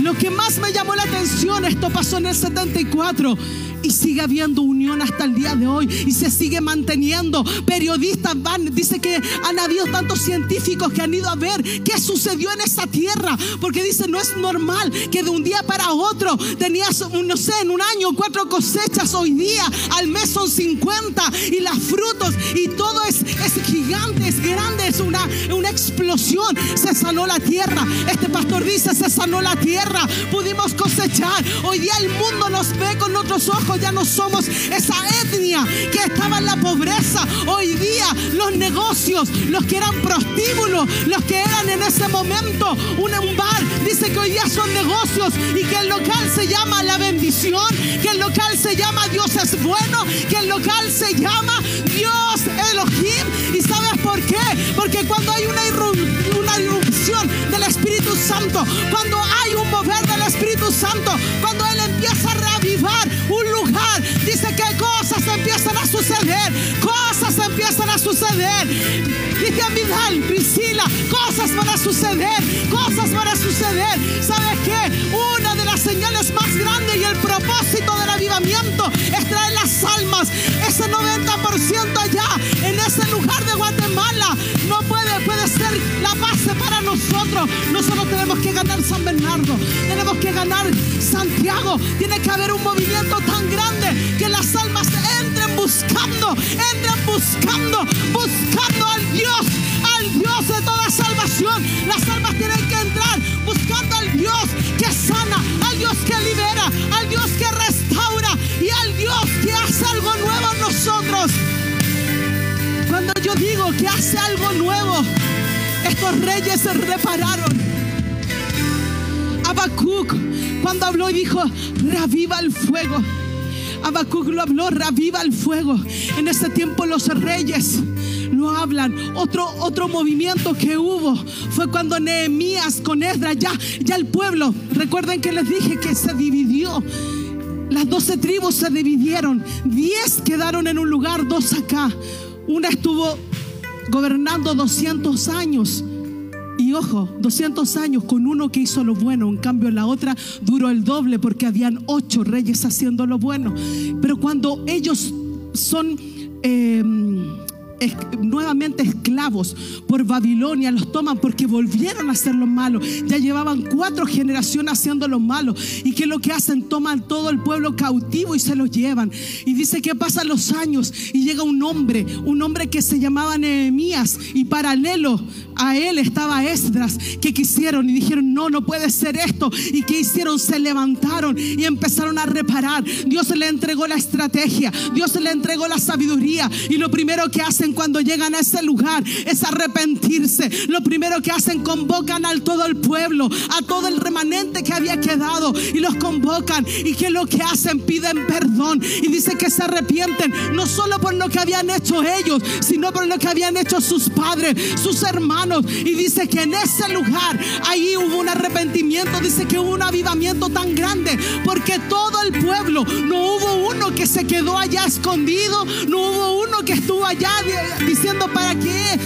Lo que más me llamó la atención, esto pasó en el 74 y sigue habiendo unión hasta el día de hoy y se sigue manteniendo. Periodistas van, dice que han habido tantos científicos que han ido a ver qué sucedió en esa tierra, porque dice no es normal que de un día para otro tenías, no sé, en un año cuatro cosechas, hoy día al mes son 50 y las frutos y todo es, es gigante, es grande, es una, una explosión. Se sanó la tierra. Este pastor dice, se sanó la tierra, pudimos cosechar. Hoy día el mundo nos ve con otros ojos, ya no somos esa etnia que estaba en la pobreza. Hoy día los negocios, los que eran prostíbulos, los que eran en ese momento un, bar, dice que hoy día son negocios y que el local se llama la bendición, que el local se llama Dios es bueno, que el local se llama Dios Elohim. ¿Y sabes por qué? Porque cuando hay una, una irrupción del Espíritu Santo, cuando hay un mover del Espíritu Santo, cuando Él empieza a un lugar, dice que cosas empiezan a suceder, cosas empiezan a suceder. Dice a Vidal, Priscila, cosas van a suceder, cosas van a suceder. ¿Sabes qué? Una de las señales más grandes y el propósito del avivamiento es traer las almas, ese 90% allá, en ese lugar de Guatemala. No puede, la base para nosotros. Nosotros tenemos que ganar San Bernardo, tenemos que ganar Santiago. Tiene que haber un movimiento tan grande que las almas entren buscando, entren buscando, buscando al Dios, al Dios de toda salvación. Las almas tienen que entrar buscando al Dios que sana, al Dios que libera, al Dios que restaura y al Dios que hace algo nuevo en nosotros. Cuando yo digo que hace algo nuevo, estos reyes se repararon. Habacuc, cuando habló y dijo, reaviva el fuego. Habacuc lo habló, reaviva el fuego. En ese tiempo los reyes lo hablan. Otro, otro movimiento que hubo fue cuando Nehemías con Esdras, ya, ya el pueblo, recuerden que les dije que se dividió. Las doce tribus se dividieron. Diez quedaron en un lugar, dos acá. Una estuvo gobernando 200 años y ojo, 200 años con uno que hizo lo bueno, en cambio la otra duró el doble porque habían ocho reyes haciendo lo bueno. Pero cuando ellos son... eh, nuevamente esclavos por Babilonia, los toman porque volvieron a hacer lo malo. Ya llevaban cuatro generaciones haciendo lo malo. ¿Y qué es lo que hacen? Toman todo el pueblo cautivo y se lo llevan. Y dice que pasan los años y llega un hombre, un hombre que se llamaba Nehemías y paralelo a él estaba Esdras, que quisieron y dijeron, no, no puede ser esto. ¿Y qué hicieron? Se levantaron y empezaron a reparar. Dios le entregó la estrategia, Dios le entregó la sabiduría. Y lo primero que hacen cuando llegan a ese lugar es arrepentirse. Lo primero que hacen, convocan al todo el pueblo, a todo el remanente que había quedado y los convocan. ¿Y qué es lo que hacen? Piden perdón. Y dice que se arrepienten, no solo por lo que habían hecho ellos, sino por lo que habían hecho sus padres, sus hermanos. Y dice que en ese lugar, ahí hubo un arrepentimiento. Dice que hubo un avivamiento tan grande, porque todo el pueblo, no hubo uno que se quedó allá escondido, no hubo uno que estuvo allá diciendo para qué.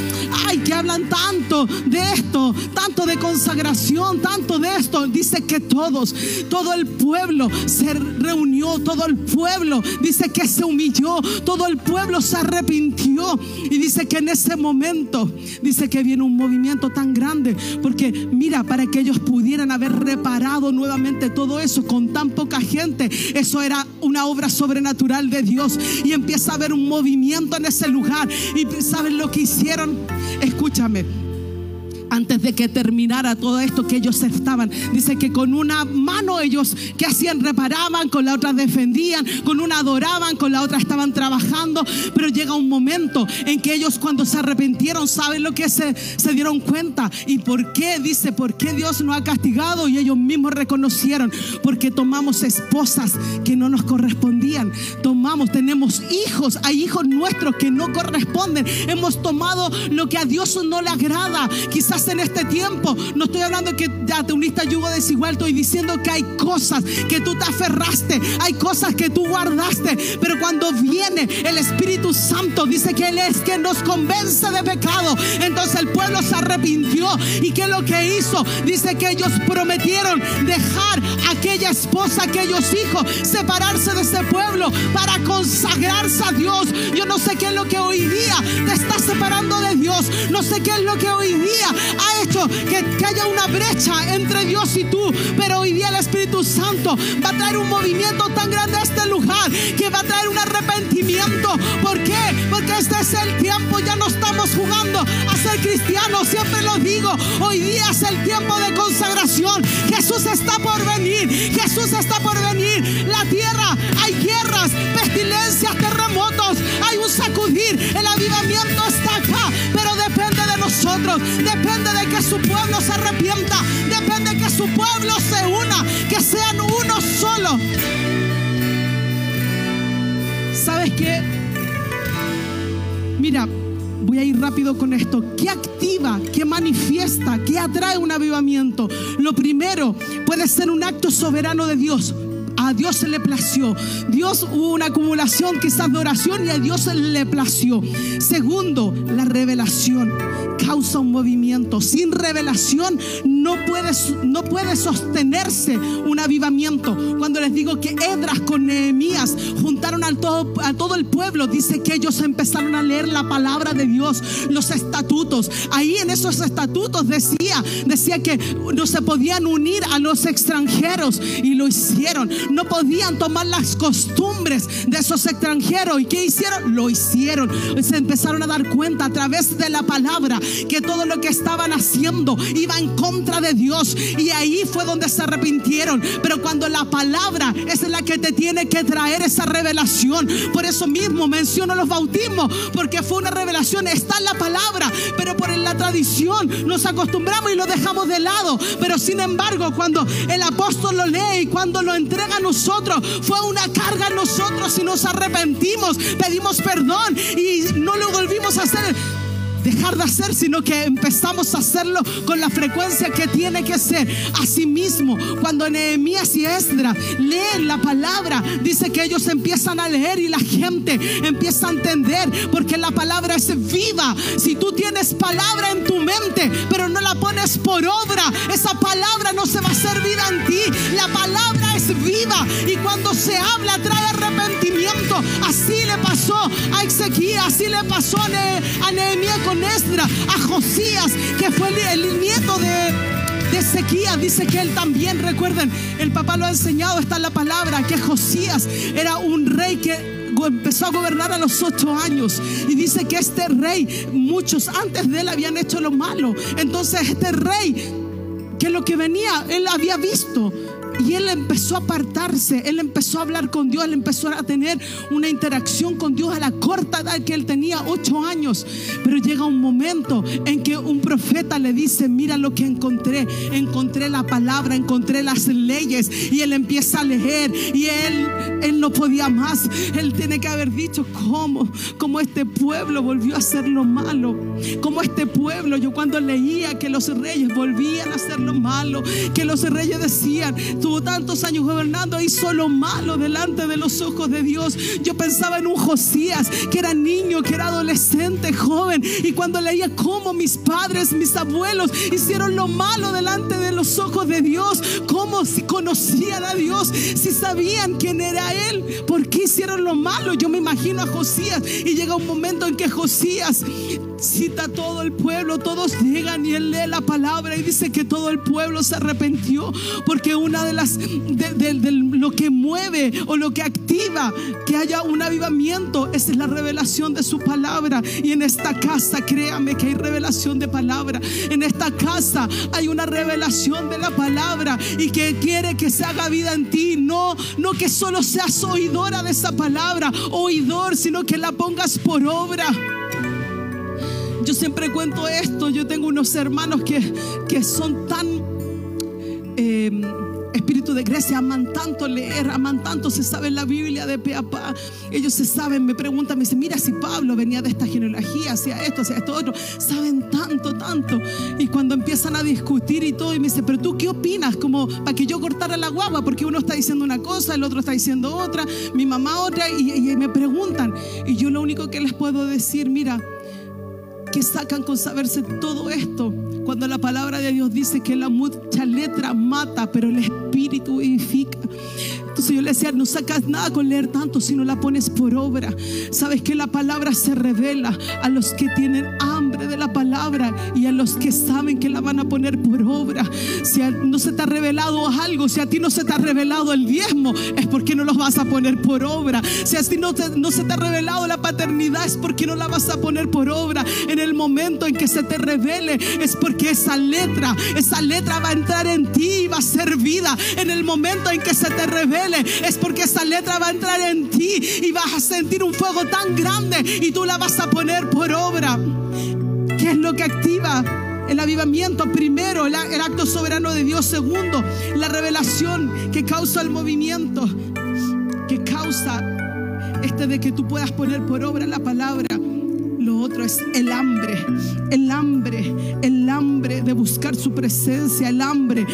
Ay, que hablan tanto de esto, tanto de consagración, tanto de esto. Dice que todos, todo el pueblo se reunió, todo el pueblo dice que se humilló, todo el pueblo se arrepintió. Y dice que en ese momento, dice que viene un movimiento tan grande, porque mira, para que ellos pudieran haber reparado nuevamente todo eso con tan poca gente, eso era una obra sobrenatural de Dios. Y empieza a haber un movimiento en ese lugar. Y saben lo que hicieron, escúchame antes de que terminara todo esto que ellos estaban. Dice que con una mano ellos que hacían reparaban, con la otra defendían, con una adoraban, con la otra estaban trabajando. Pero llega un momento en que ellos cuando se arrepintieron, ¿saben lo que se, se dieron cuenta? ¿Y por qué? Dice, ¿por qué Dios nos ha castigado? Y ellos mismos reconocieron, porque tomamos esposas que no nos correspondían. Tomamos, tenemos hijos, hay hijos nuestros que no corresponden. Hemos tomado lo que a Dios no le agrada. Quizás en este tiempo, no estoy hablando que ya te uniste a yugo desigual, estoy diciendo que hay cosas que tú te aferraste, hay cosas que tú guardaste, pero cuando viene el Espíritu Santo, dice que Él es quien nos convence de pecado. Entonces el pueblo se arrepintió y que lo que hizo, dice que ellos prometieron dejar aquella esposa, aquellos hijos, separarse de ese pueblo para consagrarse a Dios. Yo no sé qué es lo que hoy día te está separando de Dios, no sé qué es lo que hoy día ha hecho que, haya una brecha entre Dios y tú, pero hoy día el Espíritu Santo va a traer un movimiento tan grande a este lugar que va a traer un arrepentimiento. ¿Por qué? Porque este es el tiempo, ya no estamos jugando a ser cristianos, siempre lo digo, hoy día es el tiempo de consagración. Jesús está por venir, Jesús está por venir. La tierra, hay guerras, pestilencias, terremotos, hay un sacudir, el avivamiento depende de que su pueblo se arrepienta, depende de que su pueblo se una, que sean uno solo. ¿Sabes qué? Mira, voy a ir rápido con esto. ¿Qué activa, qué manifiesta, qué atrae un avivamiento? Lo primero puede ser un acto soberano de Dios. A Dios se le plació. Dios hubo una acumulación quizás de oración y a Dios se le plació. Segundo, la revelación causa un movimiento. Sin revelación no puede, no puede sostenerse un avivamiento. Cuando les digo que Edras con Nehemías juntaron al todo, a todo el pueblo, dice que ellos empezaron a leer la palabra de Dios, los estatutos. Ahí en esos estatutos decía, decía que no se podían unir a los extranjeros y lo hicieron. No podían tomar las costumbres de esos extranjeros. ¿Y qué hicieron? Lo hicieron. Se empezaron a dar cuenta a través de la palabra que todo lo que estaban haciendo iba en contra de Dios. Y ahí fue donde se arrepintieron. Pero cuando la palabra es la que te tiene que traer esa revelación. Por eso mismo menciono los bautismos. Porque fue una revelación. Está en la palabra. Pero por la tradición nos acostumbramos y lo dejamos de lado. Pero sin embargo, cuando el apóstol lo lee y cuando lo entrega a nosotros, fue una carga a nosotros y nos arrepentimos. Pedimos perdón y no lo volvimos a hacer dejar de hacer, sino que empezamos a hacerlo con la frecuencia que tiene que ser. Asimismo, cuando Nehemías y Esdra leen la palabra, dice que ellos empiezan a leer y la gente empieza a entender, porque la palabra es viva. Si tú tienes palabra en tu mente, pero no la pones por obra, esa palabra no se va a hacer vida en ti. La palabra es viva y cuando se habla trae arrepentimiento. Así le pasó a Ezequiel, así le pasó a, Nehemías a Josías, que fue el, nieto de de Ezequías dice que él también, recuerden, el papá lo ha enseñado, está en la palabra, que Josías era un rey que empezó a gobernar a los ocho años. Y dice que este rey, muchos antes de él habían hecho lo malo. Entonces este rey, que lo que venía, él había visto y él empezó a apartarse, él empezó a hablar con Dios, él empezó a tener una interacción con Dios a la corta edad que él tenía, ocho años. Pero llega un momento en que un profeta le dice, mira lo que encontré, encontré la palabra, encontré las leyes y él empieza a leer y él, él no podía más. Él tiene que haber dicho, ¿cómo? Cómo este pueblo volvió a hacer lo malo. Como este pueblo, yo cuando leía que los reyes volvían a hacer lo malo, que los reyes decían, tuvo tantos años gobernando, hizo lo malo delante de los ojos de Dios. Yo pensaba en un Josías que era niño, que era adolescente, joven. Y cuando leía cómo mis padres, mis abuelos hicieron lo malo delante de los ojos de Dios, cómo si conocían a Dios, si sabían quién era Él, por qué hicieron lo malo. Yo me imagino a Josías y llega un momento en que Josías cita todo el pueblo, todos llegan y él lee la palabra y dice que todo el pueblo se arrepintió porque una de las lo que mueve o lo que activa que haya un avivamiento es la revelación de su palabra. Y en esta casa créame que hay revelación de palabra. En esta casa hay una revelación de la palabra y que quiere que se haga vida en ti. No no que solo seas oidora de esa palabra oidor sino que la pongas por obra siempre cuento esto. Yo tengo unos hermanos que, que son tan... Em, espíritu de Grecia, aman tanto leer, aman tanto, se sabe la Biblia de pe. Ellos se saben, me preguntan, me dicen, mira si Pablo venía de esta genealogía, hacía esto, hacía esto otro. Saben tanto, tanto. Y cuando empiezan a discutir y todo, y me dicen, pero tú qué opinas? Como para que yo cortara la guagua, porque uno está diciendo una cosa, el otro está diciendo otra, mi mamá otra, y, y me preguntan. Y yo lo único que les puedo decir, mira, que sacan con saberse todo esto. Cuando la palabra de Dios dice que la mucha letra mata, pero el espíritu edifica. Entonces yo le decía, no sacas nada con leer tanto si no la pones por obra. Sabes que la palabra se revela a los que tienen hambre de la palabra y a los que saben que la van a poner por obra. Si no se te ha revelado algo, si a ti no se te ha revelado el diezmo, es porque no los vas a poner por obra. Si a ti no, no se te ha revelado la paternidad, es porque no la vas a poner por obra. En el momento en que se te revele, es porque esa letra, esa letra va a entrar en ti y va a ser vida. En el momento en que se te revele, es porque esa letra va a entrar en ti y vas a sentir un fuego tan grande y tú la vas a poner por obra. ¿Qué es lo que activa? El avivamiento, primero, el, acto soberano de Dios. Segundo, la revelación que causa el movimiento, que causa este de que tú puedas poner por obra la palabra. Lo otro es el hambre, el hambre, el hambre de buscar su presencia, el hambre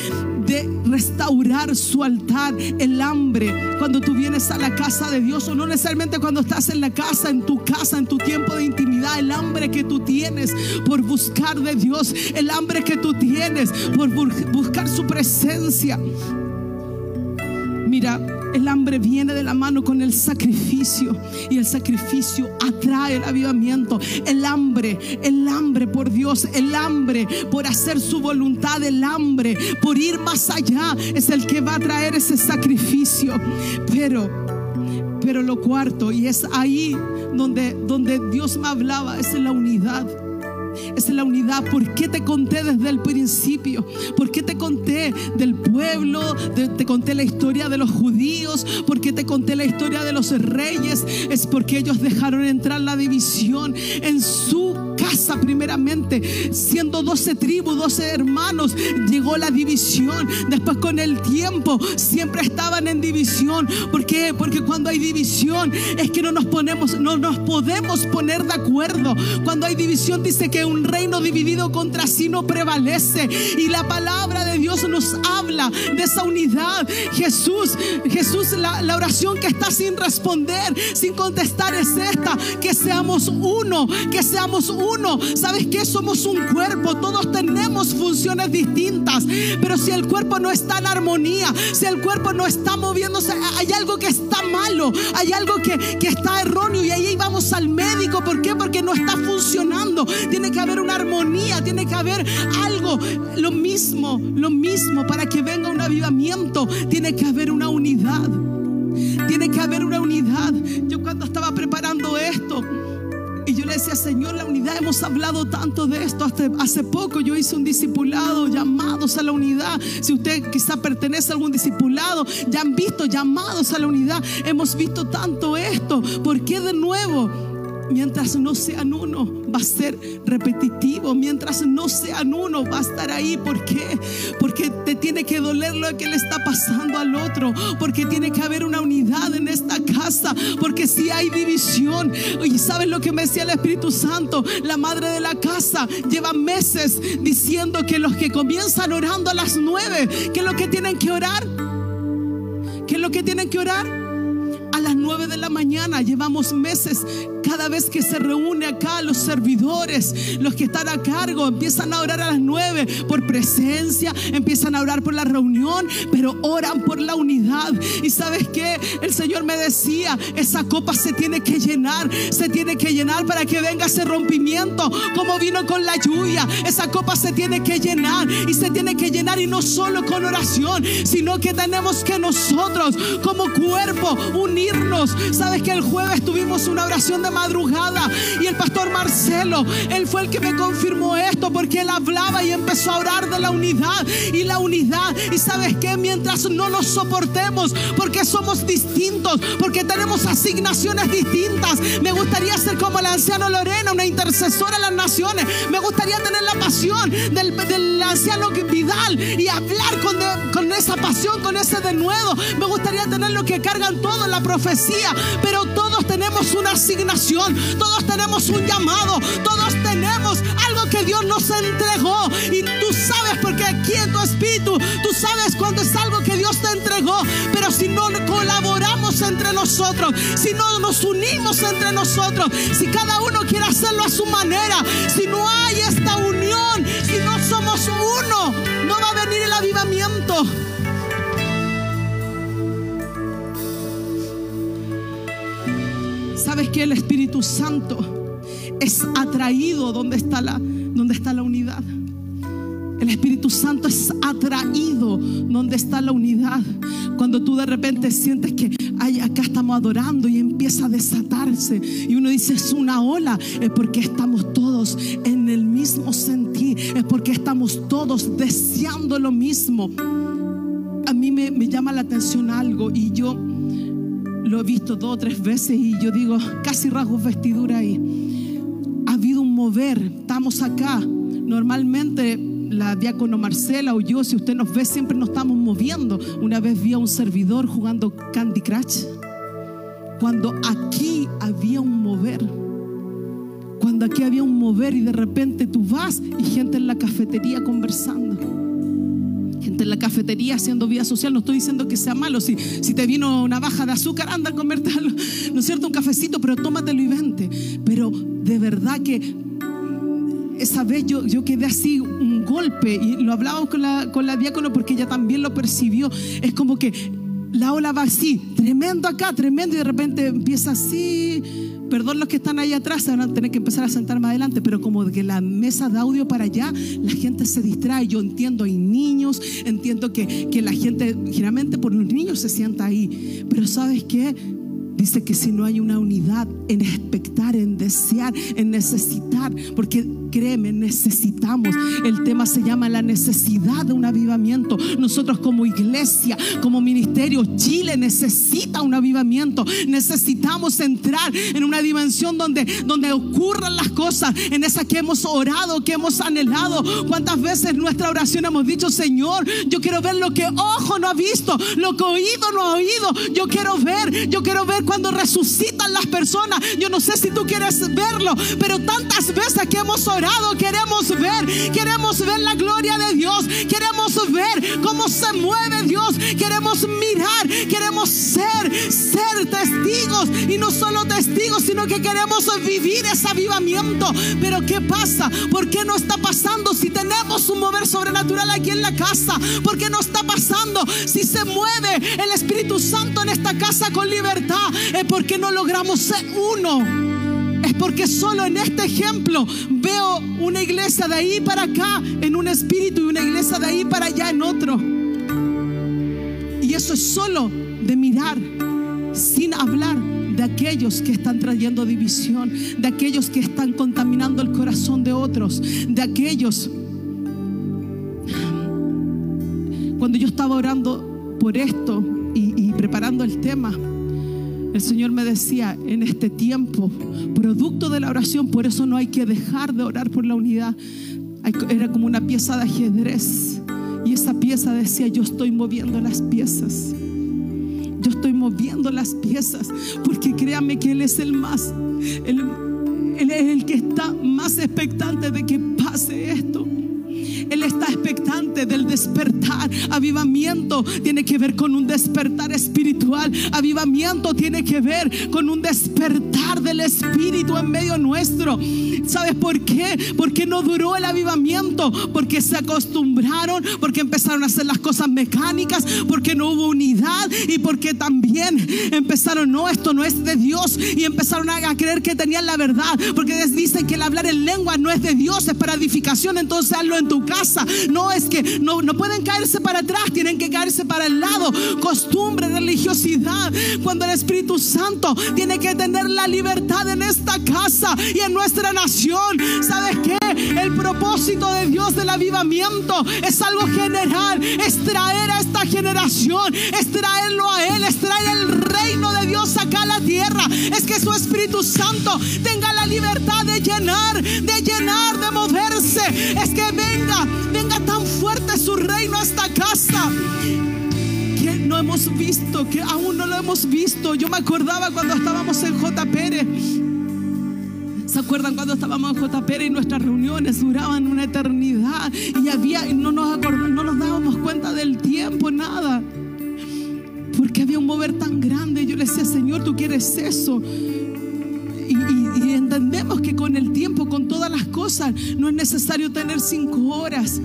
de restaurar su altar, el hambre cuando tú vienes a la casa de Dios o no necesariamente cuando estás en la casa, en tu casa, en tu tiempo de intimidad, el hambre que tú tienes por buscar de Dios, el hambre que tú tienes por buscar su presencia. Mira, el hambre viene de la mano con el sacrificio y el sacrificio atrae el avivamiento. El hambre, el hambre por Dios, el hambre por hacer su voluntad, el hambre por ir más allá es el que va a traer ese sacrificio. Pero, pero lo cuarto, y es ahí donde, donde Dios me hablaba, es en la unidad es la unidad. ¿Por qué te conté desde el principio? ¿Por qué te conté del pueblo? te conté la historia de los judíos. ¿Por qué te conté la historia de los reyes? Es porque ellos dejaron entrar la división en su casa primeramente, siendo 12 tribus, 12 hermanos, llegó la división. Después con el tiempo siempre estaban en división. ¿Por qué? Porque cuando hay división es que no nos ponemos, no nos podemos poner de acuerdo. Cuando hay división dice que un reino dividido contra sí no prevalece. Y la palabra de Dios nos habla de esa unidad. Jesús, Jesús, la, la oración que está sin responder, sin contestar es esta, que seamos uno, que seamos uno. ¿Sabes qué? Somos un cuerpo, todos tenemos funciones distintas, pero si el cuerpo no está en armonía, si el cuerpo no está moviéndose, hay algo que está malo, hay algo que, que está erróneo y ahí vamos al médico. ¿Por qué? Porque no está funcionando. Tiene que haber una armonía, tiene que haber algo, lo mismo, lo mismo para que venga un avivamiento, tiene que haber una unidad. Tiene que haber una unidad. Yo cuando estaba preparando esto, y yo le decía, Señor, la unidad, hemos hablado tanto de esto. Hace, hace poco yo hice un discipulado, llamados a la unidad. Si usted quizá pertenece a algún discipulado, ya han visto llamados a la unidad. Hemos visto tanto esto. ¿Por qué de nuevo? Mientras no sean uno, va a ser repetitivo. Mientras no sean uno, va a estar ahí. ¿Por qué? Porque te tiene que doler lo que le está pasando al otro. Porque tiene que haber una unidad en esta casa. Porque si hay división, y sabes lo que me decía el Espíritu Santo, la madre de la casa lleva meses diciendo que los que comienzan orando a las nueve, que lo que tienen que orar, que lo que tienen que orar a las 9 de la mañana. Llevamos meses cada vez que se reúne acá los servidores, los que están a cargo, empiezan a orar a las 9 por presencia, empiezan a orar por la reunión, pero oran por la unidad. Y sabes que el Señor me decía, esa copa se tiene que llenar, se tiene que llenar para que venga ese rompimiento, como vino con la lluvia. Esa copa se tiene que llenar y se tiene que llenar y no solo con oración, sino que tenemos que nosotros como cuerpo unirnos. Sabes que el jueves tuvimos una oración de madrugada y el pastor Marcelo, él fue el que me confirmó esto porque él hablaba y empezó a orar de la unidad y la unidad. Y sabes que mientras no nos soportemos, porque somos distintos, porque tenemos asignaciones distintas, me gustaría ser como el anciano Lorena, una intercesora de las naciones. Me gustaría tener la pasión del, anciano Vidal y hablar con, con esa pasión, con ese denuedo. Me gustaría tener lo que cargan todos la profecía, pero todos tenemos una asignación, todos tenemos un llamado, todos tenemos algo que Dios nos entregó y tú sabes porque aquí en tu espíritu, tú sabes cuando es algo que Dios te entregó, pero si no colaboramos entre nosotros, si no nos unimos entre nosotros, si cada uno quiere hacerlo a su manera, si no hay esta unión, si no somos uno, no va a venir el avivamiento. ¿Sabes que el Espíritu Santo es atraído donde está la, donde está la unidad? El Espíritu Santo es atraído donde está la unidad. Cuando tú de repente sientes que ay, acá estamos adorando y empieza a desatarse y uno dice es una ola, es porque estamos todos en el mismo sentir, es porque estamos todos deseando lo mismo. A mí me, me llama la atención algo y yo lo he visto dos o tres veces y yo digo, casi rasgos vestidura ahí. Ha habido un mover, estamos acá. Normalmente la diácono Marcela o yo, si usted nos ve, siempre nos estamos moviendo. Una vez vi a un servidor jugando Candy Crush. Cuando aquí había un mover. Cuando aquí había un mover y de repente tú vas y gente en la cafetería conversando la cafetería haciendo vida social. No estoy diciendo que sea malo. Si, si te vino una baja de azúcar, anda a comerte (laughs) ¿no es cierto? Un cafecito, pero tómatelo y vente. Pero de verdad que esa vez yo, yo quedé así un golpe y lo hablábamos con la, con la diácono porque ella también lo percibió. Es como que la ola va así, tremendo acá, tremendo, y de repente empieza así. Perdón los que están ahí atrás, se van a tener que empezar a sentar más adelante, pero como que la mesa de audio para allá, la gente se distrae. Yo entiendo, hay niños, entiendo que, que la gente, generalmente por los niños se sienta ahí, pero ¿sabes qué? Dice que si no hay una unidad en expectar, en desear, en necesitar, porque créeme, necesitamos. El tema se llama la necesidad de un avivamiento. Nosotros como iglesia, como ministerio, Chile necesita un avivamiento. Necesitamos entrar en una dimensión donde, donde ocurran las cosas, en esa que hemos orado, que hemos anhelado. ¿Cuántas veces nuestra oración hemos dicho, Señor, yo quiero ver lo que ojo no ha visto, lo que oído no ha oído. Yo quiero ver, yo quiero ver cuando resucitan las personas. Yo no sé si tú quieres verlo, pero tantas veces que hemos orado queremos ver, queremos ver la gloria de Dios, queremos ver cómo se mueve Dios, queremos mirar, queremos ser, ser testigos y no solo testigos, sino que queremos vivir ese avivamiento. Pero ¿qué pasa? ¿Por qué no está pasando si tenemos un mover sobrenatural aquí en la casa? ¿Por qué no está pasando si se mueve el Espíritu Santo en esta casa con libertad? Es porque no logramos ser uno. Es porque solo en este ejemplo veo una iglesia de ahí para acá en un espíritu y una iglesia de ahí para allá en otro. Y eso es solo de mirar, sin hablar de aquellos que están trayendo división, de aquellos que están contaminando el corazón de otros, de aquellos... Cuando yo estaba orando por esto y, preparando el tema, el Señor me decía, en este tiempo, producto de la oración, por eso no hay que dejar de orar por la unidad. Era como una pieza de ajedrez. Y esa pieza decía, yo estoy moviendo las piezas. Yo estoy moviendo las piezas. Porque créame que Él es el más, Él es el que está más expectante de que pase esto. Él está expectante del despertar. Avivamiento tiene que ver con un despertar espiritual. Avivamiento tiene que ver con un despertar del Espíritu en medio nuestro. ¿Sabes por qué? Porque no duró el avivamiento, porque se acostumbraron, porque empezaron a hacer las cosas mecánicas, porque no hubo unidad y porque también empezaron, no, esto no es de Dios y empezaron a, creer que tenían la verdad, porque dicen que el hablar en lengua no es de Dios, es para edificación, entonces hazlo en tu casa. No es que no, no pueden caerse para atrás, tienen que caerse para el lado. Costumbre, religiosidad, cuando el Espíritu Santo tiene que tener la libertad en esta casa y en nuestra nación ¿Sabes qué? El propósito de Dios del avivamiento es algo general. Es traer a esta generación, es traerlo a Él, es traer el reino de Dios acá a la tierra. Es que su Espíritu Santo tenga la libertad de llenar, de llenar, de moverse. Es que venga, venga tan fuerte su reino a esta casa que no hemos visto, que aún no lo hemos visto. Yo me acordaba cuando estábamos en J. Pérez ¿Se acuerdan cuando estábamos en JP y nuestras reuniones duraban una eternidad y había no nos no nos dábamos cuenta del tiempo, nada? Porque había un mover tan grande. Yo le decía, Señor, tú quieres eso. Y, y, entendemos que con el tiempo, con todas las cosas, no es necesario tener cinco horas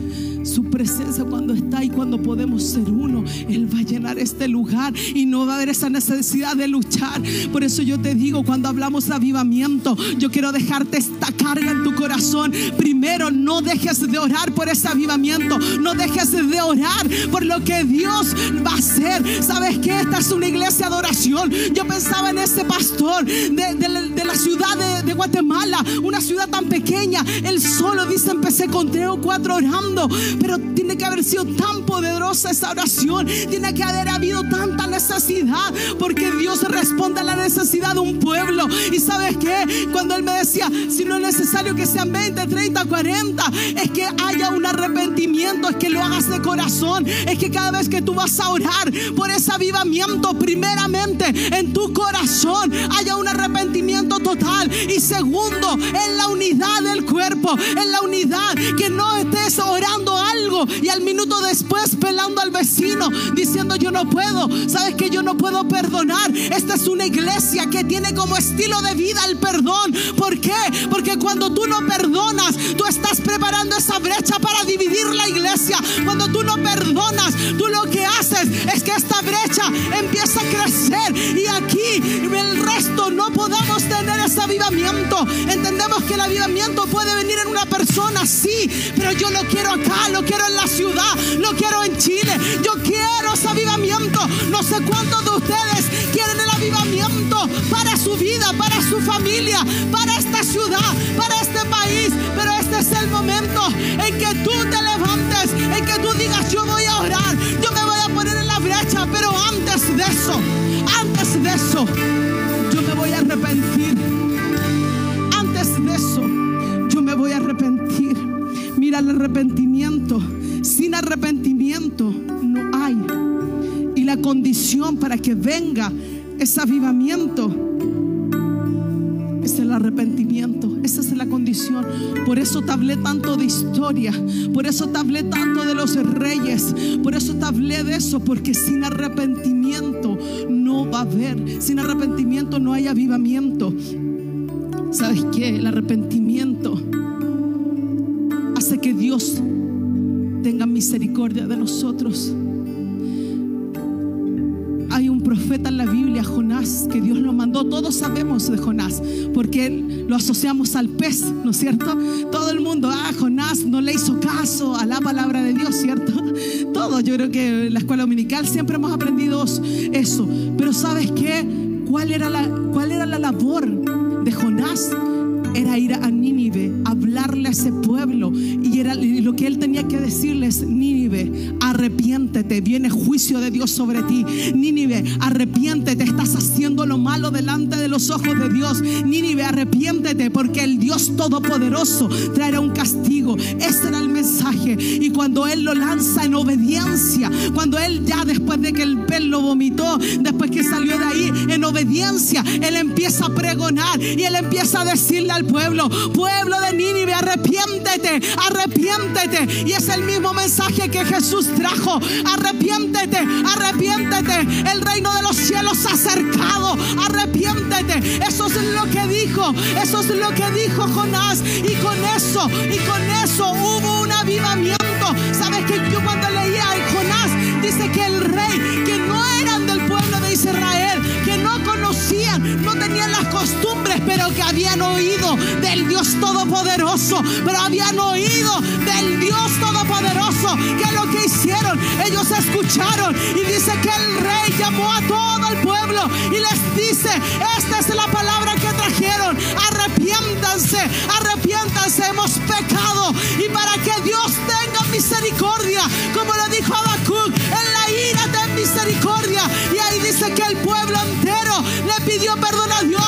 su presencia cuando está y cuando podemos ser uno, Él va a llenar este lugar y no va a haber esa necesidad de luchar. Por eso yo te digo, cuando hablamos de avivamiento, yo quiero dejarte esta carga en tu corazón. Primero, no dejes de orar por ese avivamiento, no dejes de orar por lo que Dios va a hacer. ¿Sabes que Esta es una iglesia de oración. Yo pensaba en ese pastor de, la ciudad de, de Guatemala, una ciudad tan pequeña. Él solo dice, empecé con tres o cuatro orando. Pero tiene que haber sido tan poderosa esa oración. Tiene que haber habido tanta necesidad. Porque Dios responde a la necesidad de un pueblo. Y sabes que cuando Él me decía, si no es necesario que sean 20, 30, 40, es que haya un arrepentimiento, es que lo hagas de corazón. Es que cada vez que tú vas a orar por ese avivamiento, primeramente en tu corazón haya un arrepentimiento total. Y segundo, en la unidad del cuerpo, en la unidad, que no estés orando algo y al minuto después pelando al vecino diciendo yo no puedo, sabes que yo no puedo perdonar. Esta es una iglesia que tiene como estilo de vida el perdón. ¿Por qué? Porque cuando tú no perdonas, tú estás preparando esa brecha para dividir la iglesia. Cuando tú no perdonas, tú lo que haces es que esta brecha empieza a crecer y aquí el resto no podamos tener ese avivamiento. Entendemos que el avivamiento puede venir en una persona, sí, pero yo lo quiero acá, lo quiero en la ciudad, lo quiero en Chile. Yo quiero ese avivamiento, no sé cuántos de ustedes quieren el avivamiento para su vida, para su familia, para esta ciudad, para este país. Pero este es el momento en que tú te levantes, en que tú digas, yo voy a orar, yo me voy a poner en la brecha. Pero antes de eso, antes de eso, yo me voy a arrepentir. Mira el arrepentimiento. Sin arrepentimiento no hay. Y la condición para que venga ese avivamiento es el arrepentimiento. Esa es la condición. Por eso te hablé tanto de historia. Por eso te hablé tanto de los reyes. Por eso te hablé de eso. Porque sin arrepentimiento no va a haber. Sin arrepentimiento no hay avivamiento. ¿Sabes qué? El arrepentimiento hace que Dios tenga misericordia de nosotros. Hay un profeta en la Biblia, Jonás, que Dios lo mandó. Todos sabemos de Jonás, porque lo asociamos al pez, ¿no es cierto? Todo el mundo, ah, Jonás no le hizo caso a la palabra de Dios, ¿cierto? (laughs) Todos, yo creo que en la escuela dominical siempre hemos aprendido eso. Pero ¿sabes qué? ¿Cuál era la, cuál era la labor de Jonás? era ir a Nínive, ese pueblo. Y, era, lo que él tenía que decirles, Nínive, arrepiéntete, viene juicio de Dios sobre ti. Nínive, arrepiéntete, estás haciendo lo malo delante de los ojos de Dios. Nínive, arrepiéntete, porque el Dios Todopoderoso traerá un castigo. Ese era el mensaje. Y cuando él lo lanza en obediencia, cuando él ya después de que el pez lo vomitó, después que salió de ahí en obediencia, él empieza a pregonar y él empieza a decirle al pueblo, pueblo de Nínive, arrepiéntete, arrepiéntete. Y es el mismo mensaje que Jesús trajo, arrepiéntete, arrepiéntete. El reino de los cielos ha acercado, arrepiéntete. Eso es lo que dijo, eso es lo que dijo Jonás. Y con eso, y con eso hubo un avivamiento. ¿Sabes que yo cuando leía a Jonás dice que el rey, que no eran del pueblo de Israel, conocían, no tenían las costumbres, pero que habían oído del Dios Todopoderoso, pero habían oído del Dios Todopoderoso, que lo que hicieron, ellos escucharon y dice que el rey llamó a todo el pueblo y les dice, esta es la palabra que trajeron, arrepiéntanse, arrepiéntanse, hemos pecado y para que Dios tenga misericordia, como lo dijo pidió perdón a Dios